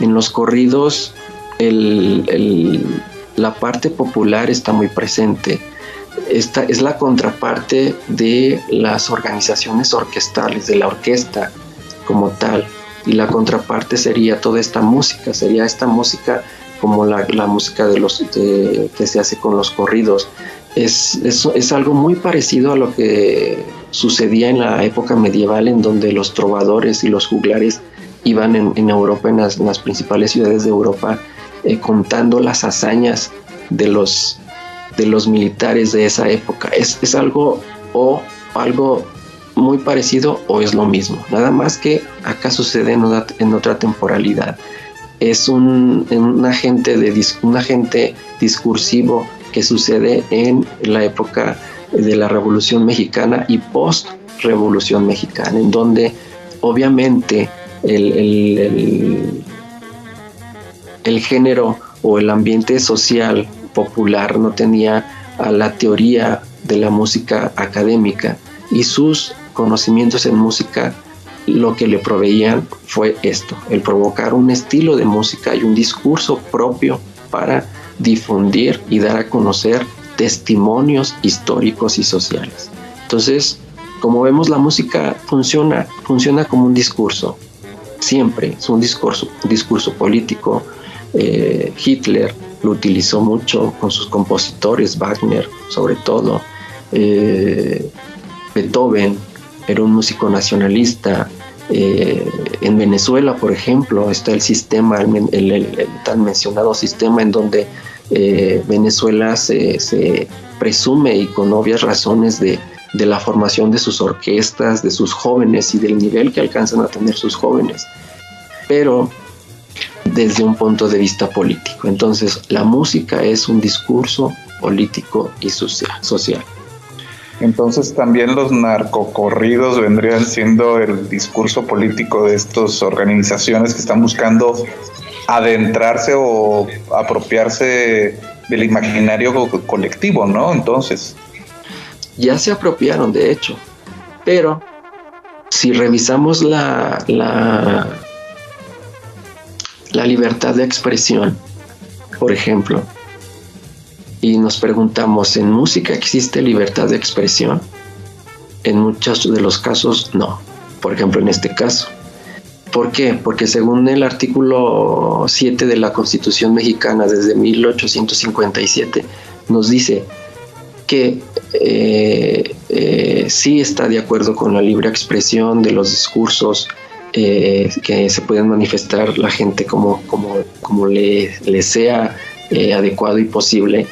En los corridos la parte popular está muy presente. Esta es la contraparte de las organizaciones orquestales, de la orquesta como tal. Y la contraparte sería toda esta música, sería esta música como la, música de los, que se hace con los corridos. Es, es, algo muy parecido a lo que sucedía en la época medieval en donde los trovadores y los juglares iban en, Europa, en las, principales ciudades de Europa, eh, contando las hazañas de los, de los militares de esa época. Es, es algo o algo muy parecido o es lo mismo, nada más que acá sucede en otra temporalidad es un, agente, de, un agente discursivo que sucede en la época de la Revolución Mexicana y post-Revolución Mexicana, en donde obviamente el, el, género o el ambiente social popular no tenía a la teoría de la música académica y sus conocimientos en música lo que le proveían fue esto, el provocar un estilo de música y un discurso propio para difundir y dar a conocer testimonios históricos y sociales. Entonces, como vemos, la música funciona, funciona como un discurso, siempre es un discurso, discurso político. Eh, Hitler lo utilizó mucho con sus compositores, Wagner sobre todo, eh, Beethoven, era un músico nacionalista. Eh, en Venezuela, por ejemplo, está el sistema, el, tan mencionado sistema en donde Venezuela se, presume y con obvias razones de, de la formación de sus orquestas, de sus jóvenes y del nivel que alcanzan a tener sus jóvenes, pero desde un punto de vista político. Entonces, la música es un discurso político y social. Entonces también los narcocorridos vendrían siendo el discurso político de estas organizaciones que están buscando adentrarse o apropiarse del imaginario colectivo, ¿no? Entonces. Ya se apropiaron, de hecho, pero si revisamos la, la, la libertad de expresión, por ejemplo, y nos preguntamos, ¿en música existe libertad de expresión? En muchos de los casos no, por ejemplo en este caso. ¿Por qué? Porque según el artículo 7 de la Constitución mexicana desde 1857 nos dice que eh, eh, sí está de acuerdo con la libre expresión de los discursos eh, que se pueden manifestar la gente como, como, como le, le sea adecuado y posible,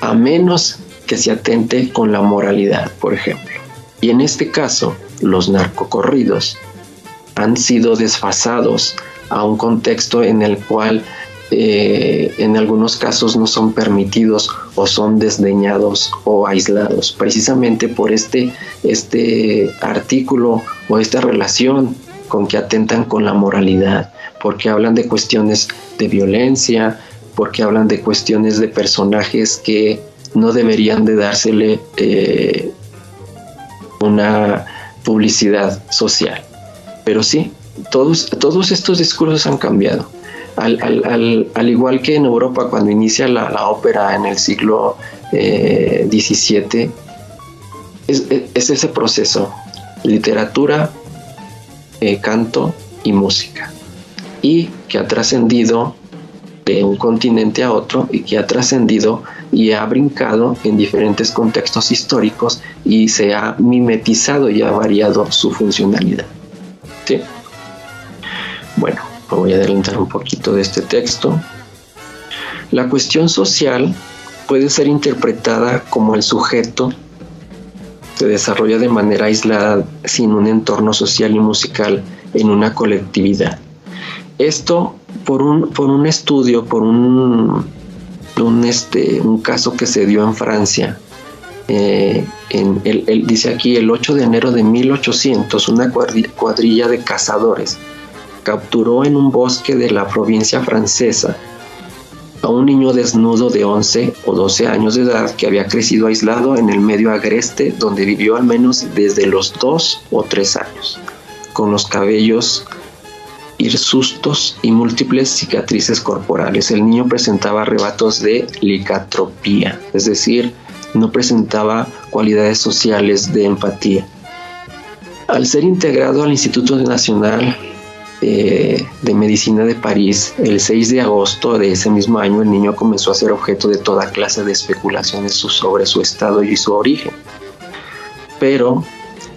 a menos que se atente con la moralidad, por ejemplo. Y en este caso, los narcocorridos han sido desfasados a un contexto en el cual eh, en algunos casos no son permitidos o son desdeñados o aislados, precisamente por este, este artículo o esta relación con que atentan con la moralidad, porque hablan de cuestiones de violencia, porque hablan de cuestiones de personajes que no deberían de dársele eh, una publicidad social. Pero sí, todos, todos estos discursos han cambiado al, igual que en Europa cuando inicia la, ópera en el siglo XVII, eh, es, ese proceso, literatura, eh, canto y música, y que ha trascendido de un continente a otro y que ha trascendido y ha brincado en diferentes contextos históricos y se ha mimetizado y ha variado su funcionalidad. ¿Sí? Bueno, voy a adelantar un poquito de este texto. La cuestión social puede ser interpretada como el sujeto se desarrolla de manera aislada sin un entorno social y musical en una colectividad. Esto por un, por un estudio, por un, un, este, un caso que se dio en Francia. Eh, en el, dice aquí el 8 de enero de 1800, una cuadrilla de cazadores capturó en un bosque de la provincia francesa a un niño desnudo de 11 o 12 años de edad que había crecido aislado en el medio agreste donde vivió al menos desde los 2 o 3 años, con los cabellos hirsustos y múltiples cicatrices corporales. El niño presentaba arrebatos de licatropía, es decir, no presentaba cualidades sociales de empatía. Al ser integrado al Instituto Nacional de Medicina de París, el 6 de agosto de ese mismo año, el niño comenzó a ser objeto de toda clase de especulaciones sobre su estado y su origen. Pero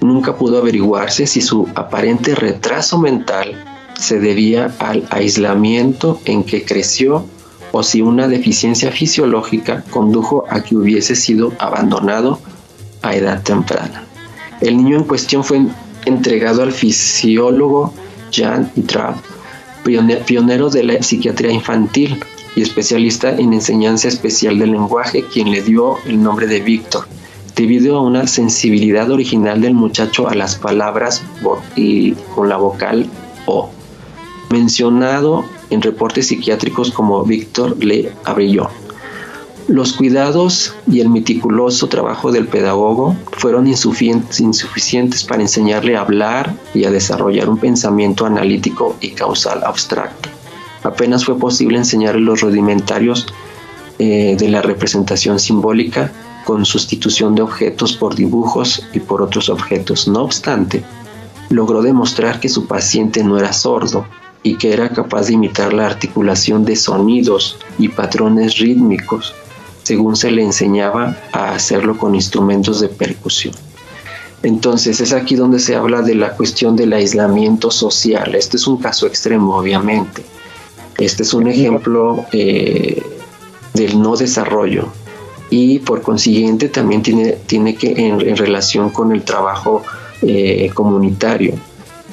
nunca pudo averiguarse si su aparente retraso mental se debía al aislamiento en que creció o si una deficiencia fisiológica condujo a que hubiese sido abandonado a edad temprana. El niño en cuestión fue entregado al fisiólogo Jean Trapp, pionero de la psiquiatría infantil y especialista en enseñanza especial del lenguaje, quien le dio el nombre de Víctor, debido a una sensibilidad original del muchacho a las palabras y con la vocal O, mencionado en reportes psiquiátricos como Víctor Le Abrilló. Los cuidados y el meticuloso trabajo del pedagogo fueron insuficientes para enseñarle a hablar y a desarrollar un pensamiento analítico y causal abstracto. Apenas fue posible enseñarle los rudimentarios eh, de la representación simbólica con sustitución de objetos por dibujos y por otros objetos. No obstante, logró demostrar que su paciente no era sordo y que era capaz de imitar la articulación de sonidos y patrones rítmicos según se le enseñaba a hacerlo con instrumentos de percusión. Entonces es aquí donde se habla de la cuestión del aislamiento social. Este es un caso extremo, obviamente. Este es un ejemplo eh, del no desarrollo y por consiguiente también tiene, tiene que en, relación con el trabajo eh, comunitario,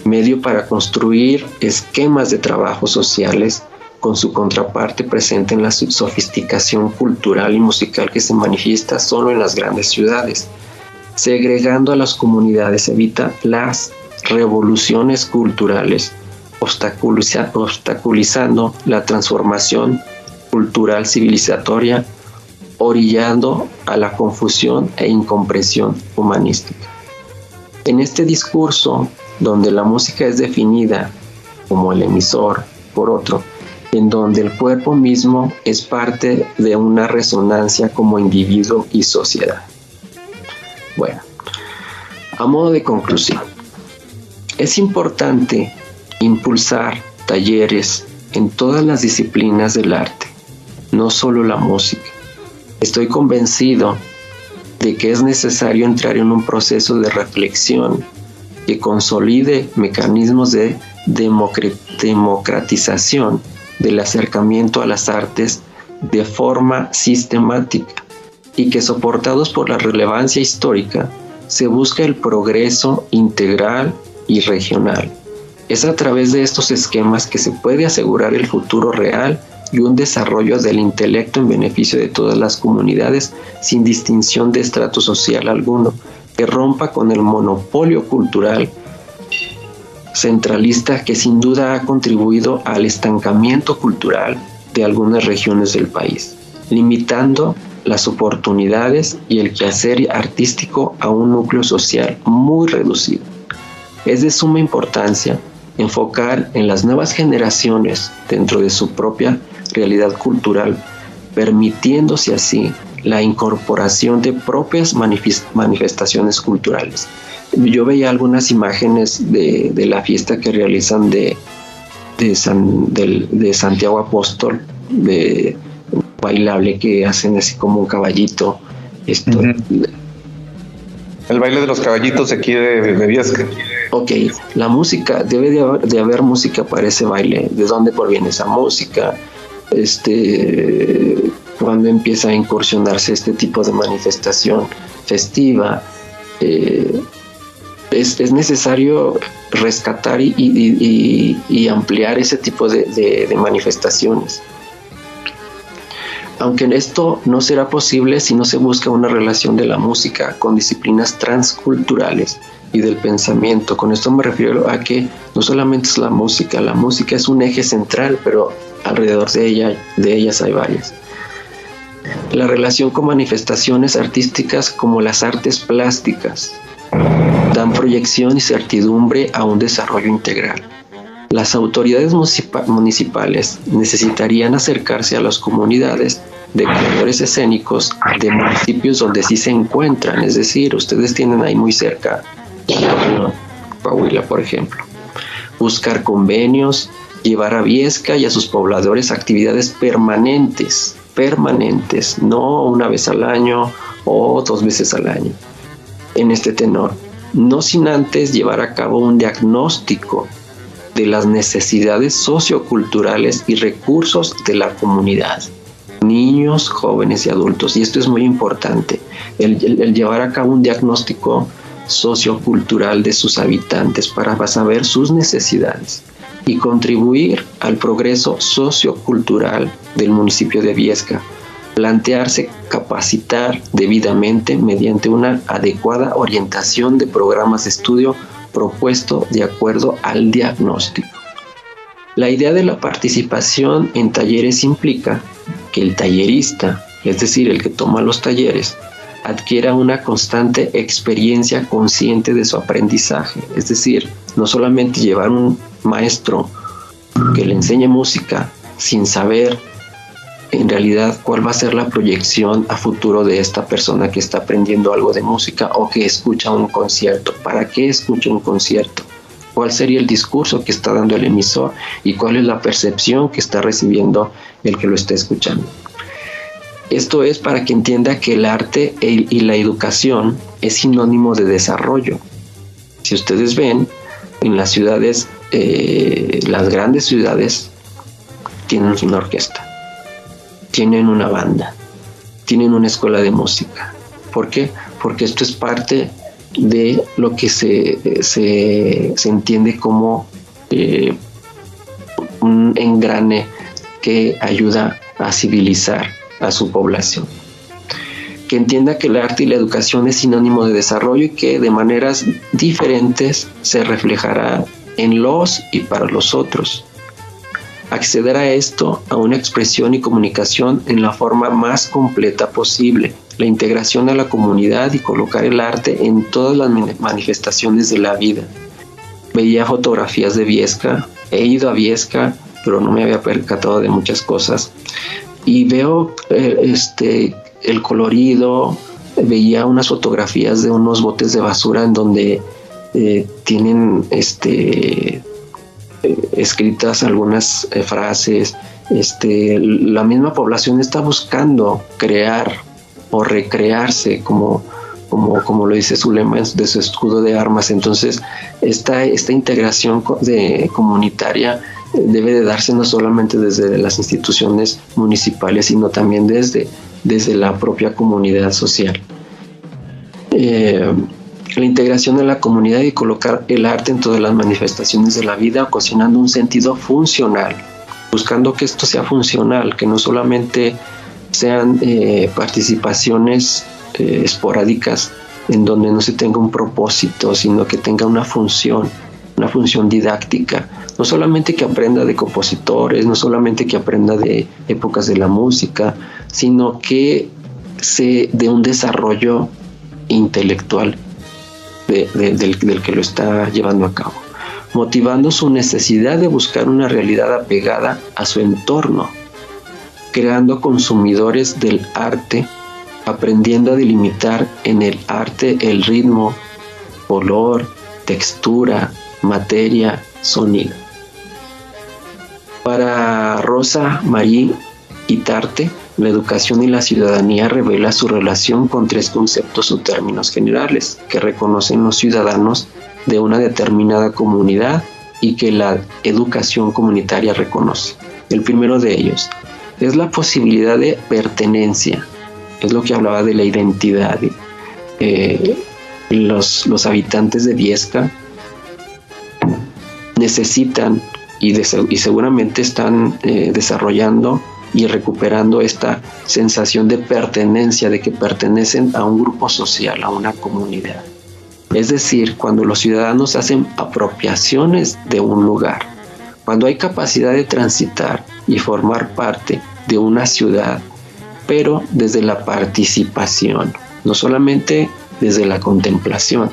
medio para construir esquemas de trabajo sociales con su contraparte presente en la sofisticación cultural y musical que se manifiesta solo en las grandes ciudades. Segregando a las comunidades evita las revoluciones culturales, obstaculizando la transformación cultural civilizatoria, orillando a la confusión e incomprensión humanística. En este discurso, donde la música es definida como el emisor, por otro, en donde el cuerpo mismo es parte de una resonancia como individuo y sociedad. Bueno, a modo de conclusión, es importante impulsar talleres en todas las disciplinas del arte, no solo la música. Estoy convencido de que es necesario entrar en un proceso de reflexión que consolide mecanismos de democratización del acercamiento a las artes de forma sistemática y que soportados por la relevancia histórica se busca el progreso integral y regional. Es a través de estos esquemas que se puede asegurar el futuro real y un desarrollo del intelecto en beneficio de todas las comunidades sin distinción de estrato social alguno, que rompa con el monopolio cultural centralista que sin duda ha contribuido al estancamiento cultural de algunas regiones del país, limitando las oportunidades y el quehacer artístico a un núcleo social muy reducido. Es de suma importancia enfocar en las nuevas generaciones dentro de su propia realidad cultural, permitiéndose así la incorporación de propias manifestaciones culturales. Yo veía algunas imágenes de, la fiesta que realizan de, de, Santiago Apóstol, de bailable que hacen así como un caballito. Esto, El baile de los caballitos aquí de, de Viesca. Ok, la música, debe de haber, de haber música para ese baile. ¿De dónde proviene esa música? este, cuando empieza a incursionarse este tipo de manifestación festiva. Eh, es, necesario rescatar y, ampliar ese tipo de, manifestaciones. Aunque esto no será posible si no se busca una relación de la música con disciplinas transculturales y del pensamiento. Con esto me refiero a que no solamente es la música, la música es un eje central, pero alrededor de, ella, de ellas hay varias. La relación con manifestaciones artísticas como las artes plásticas dan proyección y certidumbre a un desarrollo integral. Las autoridades municipales necesitarían acercarse a las comunidades de creadores escénicos de municipios donde sí se encuentran, es decir, ustedes tienen ahí muy cerca Coahuila, por ejemplo. Buscar convenios, llevar a Viesca y a sus pobladores actividades permanentes, permanentes, no una vez al año o dos veces al año, en este tenor, no sin antes llevar a cabo un diagnóstico de las necesidades socioculturales y recursos de la comunidad, niños, jóvenes y adultos. Y esto es muy importante, el, llevar a cabo un diagnóstico sociocultural de sus habitantes para saber sus necesidades y contribuir al progreso sociocultural del municipio de Viesca. Plantearse capacitar debidamente mediante una adecuada orientación de programas de estudio propuesto de acuerdo al diagnóstico. La idea de la participación en talleres implica que el tallerista, es decir, el que toma los talleres, adquiera una constante experiencia consciente de su aprendizaje, es decir, no solamente llevar un maestro que le enseñe música sin saber en realidad cuál va a ser la proyección a futuro de esta persona que está aprendiendo algo de música o que escucha un concierto. ¿Para qué escucha un concierto? ¿Cuál sería el discurso que está dando el emisor y cuál es la percepción que está recibiendo el que lo está escuchando? Esto es para que entienda que el arte e, y la educación es sinónimo de desarrollo. Si ustedes ven, en las ciudades, eh, las grandes ciudades, tienen una orquesta, tienen una banda, tienen una escuela de música. ¿Por qué? Porque esto es parte de lo que se, se, entiende como eh, un engrane que ayuda a civilizar a su población que entienda que el arte y la educación es sinónimo de desarrollo y que de maneras diferentes se reflejará en los y para los otros. Acceder a esto, a una expresión y comunicación en la forma más completa posible, la integración a la comunidad y colocar el arte en todas las manifestaciones de la vida. Veía fotografías de Viesca, he ido a Viesca, pero no me había percatado de muchas cosas. Y veo eh, este, el colorido, veía unas fotografías de unos botes de basura en donde eh, tienen este escritas algunas eh, frases. Este, la misma población está buscando crear o recrearse como, como, como lo dice su lema de su escudo de armas. Entonces, esta, esta integración comunitaria debe de darse no solamente desde las instituciones municipales, sino también desde desde la propia comunidad social. Eh, la integración de la comunidad y colocar el arte en todas las manifestaciones de la vida, ocasionando un sentido funcional, buscando que esto sea funcional, que no solamente sean eh, participaciones eh, esporádicas en donde no se tenga un propósito, sino que tenga una función, una función didáctica. No solamente que aprenda de compositores, no solamente que aprenda de épocas de la música, sino que se dé un desarrollo intelectual del, que lo está llevando a cabo, motivando su necesidad de buscar una realidad apegada a su entorno, creando consumidores del arte, aprendiendo a delimitar en el arte el ritmo, color, textura, materia, sonido. Para Rosa Marie Itarte, la educación y la ciudadanía revela su relación con tres conceptos o términos generales que reconocen los ciudadanos de una determinada comunidad y que la educación comunitaria reconoce. El primero de ellos es la posibilidad de pertenencia, es lo que hablaba de la identidad. Eh, los, los, habitantes de Viesca necesitan y, seguramente están eh, desarrollando y recuperando esta sensación de pertenencia, de que pertenecen a un grupo social, a una comunidad. Es decir, cuando los ciudadanos hacen apropiaciones de un lugar, cuando hay capacidad de transitar y formar parte de una ciudad, pero desde la participación, no solamente desde la contemplación,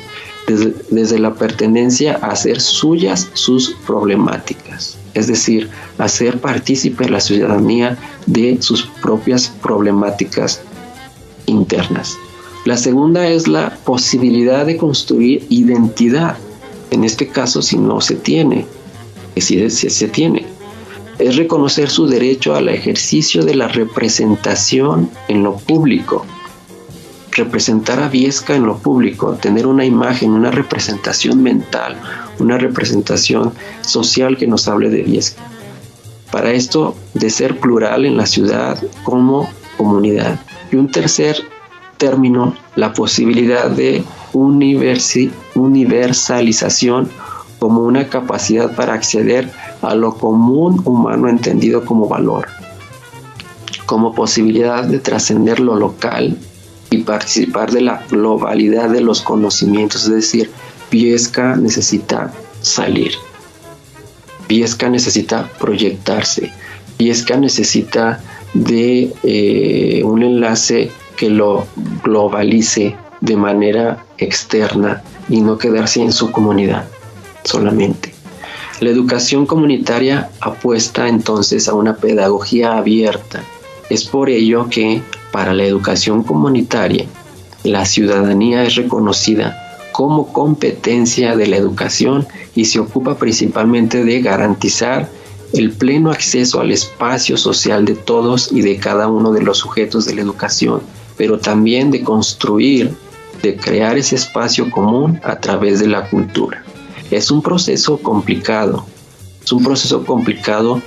desde, la pertenencia a hacer suyas sus problemáticas es decir, hacer partícipe la ciudadanía de sus propias problemáticas internas. La segunda es la posibilidad de construir identidad. En este caso, si no se tiene, si se tiene, es reconocer su derecho al ejercicio de la representación en lo público. Representar a Viesca en lo público, tener una imagen, una representación mental, una representación social que nos hable de Viesca. Para esto, de ser plural en la ciudad como comunidad. Y un tercer término, la posibilidad de universalización como una capacidad para acceder a lo común humano entendido como valor, como posibilidad de trascender lo local y participar de la globalidad de los conocimientos, es decir, Viesca necesita salir. Viesca necesita proyectarse. Viesca necesita de eh, un enlace que lo globalice de manera externa y no quedarse en su comunidad solamente. La educación comunitaria apuesta entonces a una pedagogía abierta. Es por ello que para la educación comunitaria la ciudadanía es reconocida como competencia de la educación y se ocupa principalmente de garantizar el pleno acceso al espacio social de todos y de cada uno de los sujetos de la educación, pero también de construir, de crear ese espacio común a través de la cultura. Es un proceso complicado, es un proceso complicado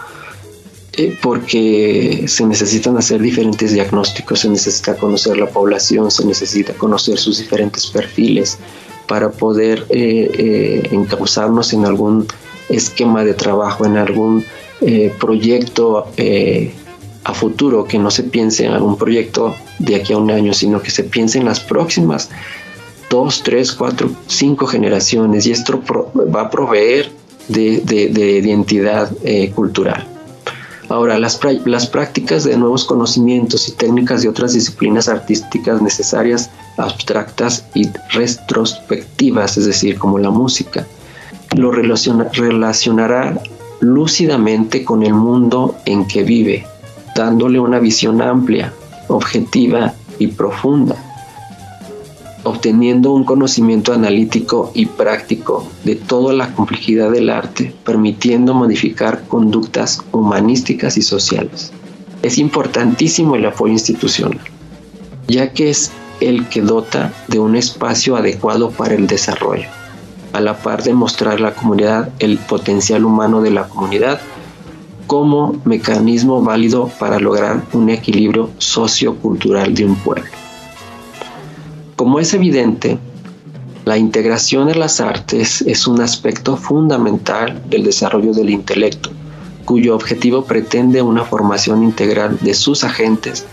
eh, porque se necesitan hacer diferentes diagnósticos, se necesita conocer la población, se necesita conocer sus diferentes perfiles, para poder eh, eh, encauzarnos en algún esquema de trabajo, en algún eh, proyecto a futuro, que no se piense en algún proyecto de aquí a un año, sino que se piense en las próximas dos, tres, cuatro, cinco generaciones y esto va a proveer de, identidad cultural. Ahora, las, prácticas de nuevos conocimientos y técnicas de otras disciplinas artísticas necesarias abstractas y retrospectivas, es decir, como la música. Lo relacionará lúcidamente con el mundo en que vive, dándole una visión amplia, objetiva y profunda, obteniendo un conocimiento analítico y práctico de toda la complejidad del arte, permitiendo modificar conductas humanísticas y sociales. Es importantísimo el apoyo institucional, ya que es el que dota de un espacio adecuado para el desarrollo, a la par de mostrar a la comunidad el potencial humano de la comunidad como mecanismo válido para lograr un equilibrio sociocultural de un pueblo. Como es evidente, La integración de las artes es un aspecto fundamental del desarrollo del intelecto, cuyo objetivo pretende una formación integral de sus agentes,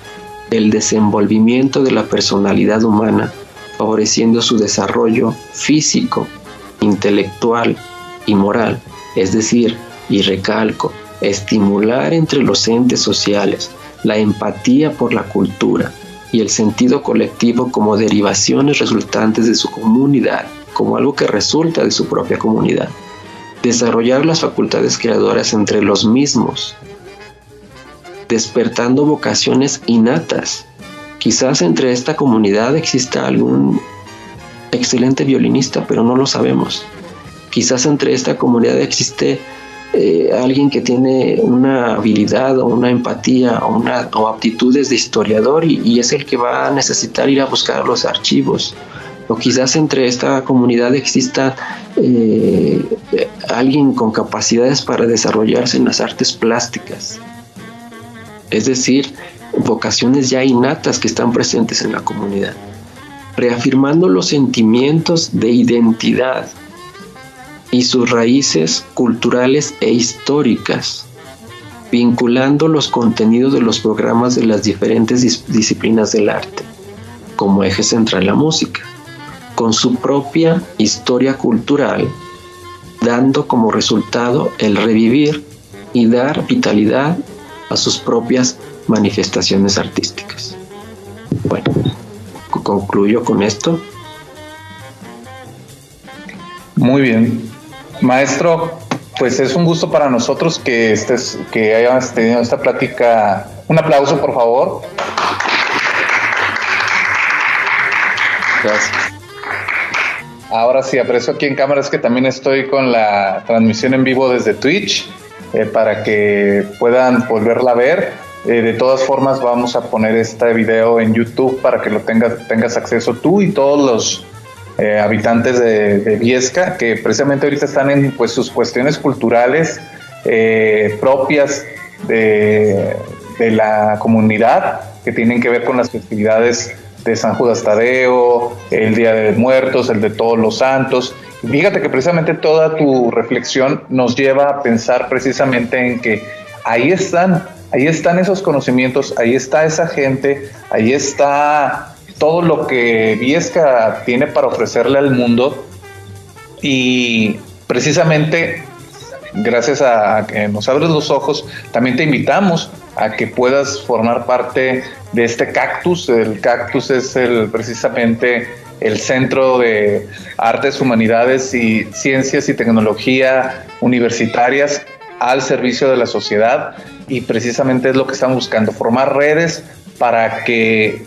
el desenvolvimiento de la personalidad humana, favoreciendo su desarrollo físico, intelectual y moral, es decir, y recalco, estimular entre los entes sociales la empatía por la cultura y el sentido colectivo como derivaciones resultantes de su comunidad, como algo que resulta de su propia comunidad. Desarrollar las facultades creadoras entre los mismos, despertando vocaciones innatas. Quizás entre esta comunidad exista algún excelente violinista, pero no lo sabemos. Quizás entre esta comunidad existe eh, alguien que tiene una habilidad o una empatía o, una, o aptitudes de historiador y, es el que va a necesitar ir a buscar los archivos. O quizás entre esta comunidad exista eh, alguien con capacidades para desarrollarse en las artes plásticas. Es decir, vocaciones ya innatas que están presentes en la comunidad, reafirmando los sentimientos de identidad y sus raíces culturales e históricas, vinculando los contenidos de los programas de las diferentes disciplinas del arte, como eje central la música, con su propia historia cultural, dando como resultado el revivir y dar vitalidad a sus propias manifestaciones artísticas. Bueno, concluyo con esto. Muy bien. Maestro, pues es un gusto para nosotros que estés, que hayas tenido esta plática. Un aplauso, por favor. Gracias. Ahora sí, aprecio aquí en cámara es que también estoy con la transmisión en vivo desde Twitch eh, para que puedan volverla a ver. Eh, de todas formas, vamos a poner este video en YouTube para que lo tengas, tengas acceso tú y todos los eh, habitantes de, Viesca, que precisamente ahorita están en pues, sus cuestiones culturales eh, propias de, la comunidad, que tienen que ver con las festividades de San Judas Tadeo, el Día de Muertos, el de Todos los Santos. fíjate que precisamente toda tu reflexión nos lleva a pensar precisamente en que ahí están, ahí están esos conocimientos, ahí está esa gente, ahí está todo lo que Viesca tiene para ofrecerle al mundo y precisamente gracias a que nos abres los ojos, también te invitamos a que puedas formar parte de este cactus. El cactus es el, precisamente el Centro de Artes, Humanidades y Ciencias y Tecnología Universitarias al servicio de la sociedad y precisamente es lo que están buscando, formar redes para que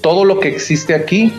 todo lo que existe aquí,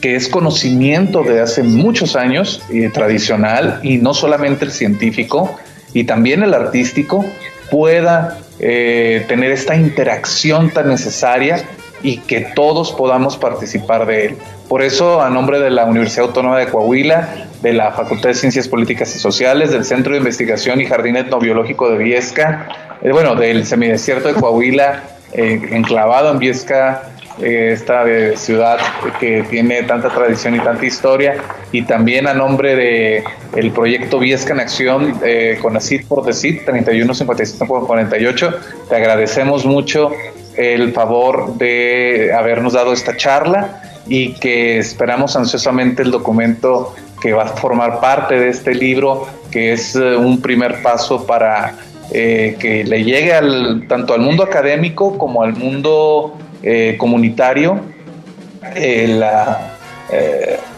que es conocimiento de hace muchos años, y tradicional, y no solamente el científico, y también el artístico, pueda eh, tener esta interacción tan necesaria y que todos podamos participar de él. Por eso, a nombre de la Universidad Autónoma de Coahuila, de la Facultad de Ciencias Políticas y Sociales, del Centro de Investigación y Jardín Etnobiológico de Viesca, eh, bueno, del Semidesierto de Coahuila, eh, enclavado en Viesca, eh, esta ciudad que tiene tanta tradición y tanta historia, y también a nombre de el proyecto Viesca en Acción eh, con ACID por DECID 48 te agradecemos mucho el favor de habernos dado esta charla y que esperamos ansiosamente el documento que va a formar parte de este libro, que es un primer paso para eh, que le llegue al, tanto al mundo académico como al mundo eh, comunitario eh,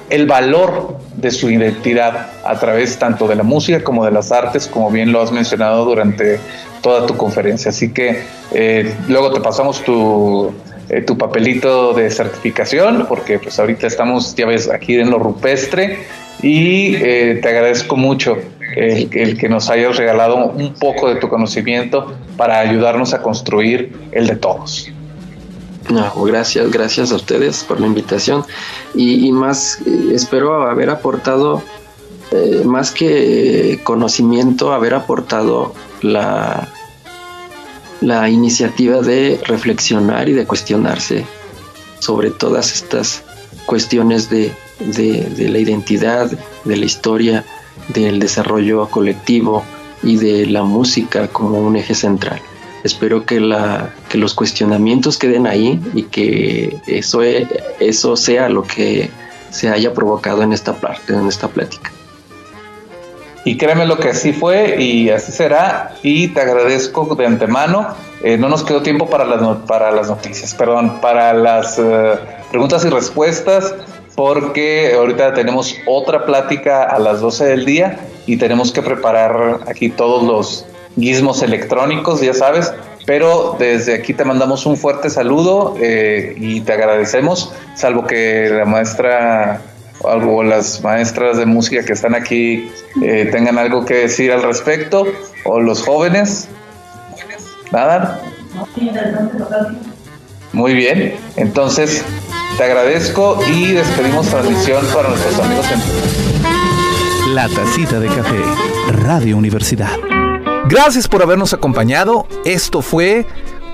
el valor de su identidad a través tanto de la música como de las artes, como bien lo has mencionado durante toda tu conferencia. Así que luego te pasamos tu, tu papelito de certificación, porque pues ahorita estamos, ya ves, aquí en lo rupestre y te agradezco mucho el, que nos hayas regalado un poco de tu conocimiento para ayudarnos a construir el de todos. No, gracias, gracias a ustedes por la invitación y, más eh, espero haber aportado eh, más que conocimiento, haber aportado la, la iniciativa de reflexionar y de cuestionarse sobre todas estas cuestiones de de, la identidad, de la historia, del desarrollo colectivo y de la música como un eje central. Espero que, la, que los cuestionamientos queden ahí y que eso, eso sea lo que se haya provocado en esta parte, en esta plática. Y créeme lo que así fue y así será. Y te agradezco de antemano. Eh, no nos quedó tiempo para las, para las noticias, perdón, para las eh, preguntas y respuestas, porque ahorita tenemos otra plática a las 12 del día y tenemos que preparar aquí todos los guismos electrónicos, ya sabes. Pero desde aquí te mandamos un fuerte saludo eh, y te agradecemos, salvo que la maestra o las maestras de música que están aquí eh, tengan algo que decir al respecto, o los jóvenes. Nada. Muy bien, entonces te agradezco y despedimos transmisión para nuestros amigos en La Tacita de Café, Radio Universidad. Gracias por habernos acompañado. Esto fue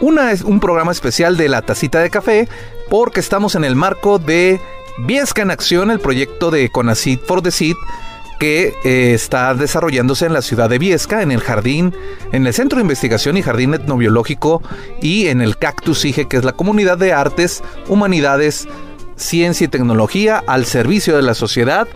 una, un programa especial de La Tacita de Café porque estamos en el marco de Viesca en Acción, el proyecto de Conacid for the Seed, que eh, está desarrollándose en la ciudad de Viesca, en el jardín, en el Centro de Investigación y Jardín Etnobiológico y en el Cactus IGE, que es la comunidad de artes, humanidades, ciencia y tecnología al servicio de la sociedad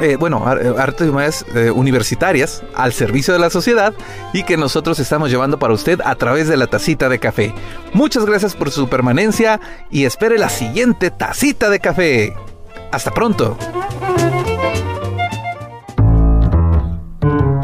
eh, bueno, eh, artes humanidades eh, universitarias al servicio de la sociedad y que nosotros estamos llevando para usted a través de la tacita de café. Muchas gracias por su permanencia y espere la siguiente tacita de café. Hasta pronto.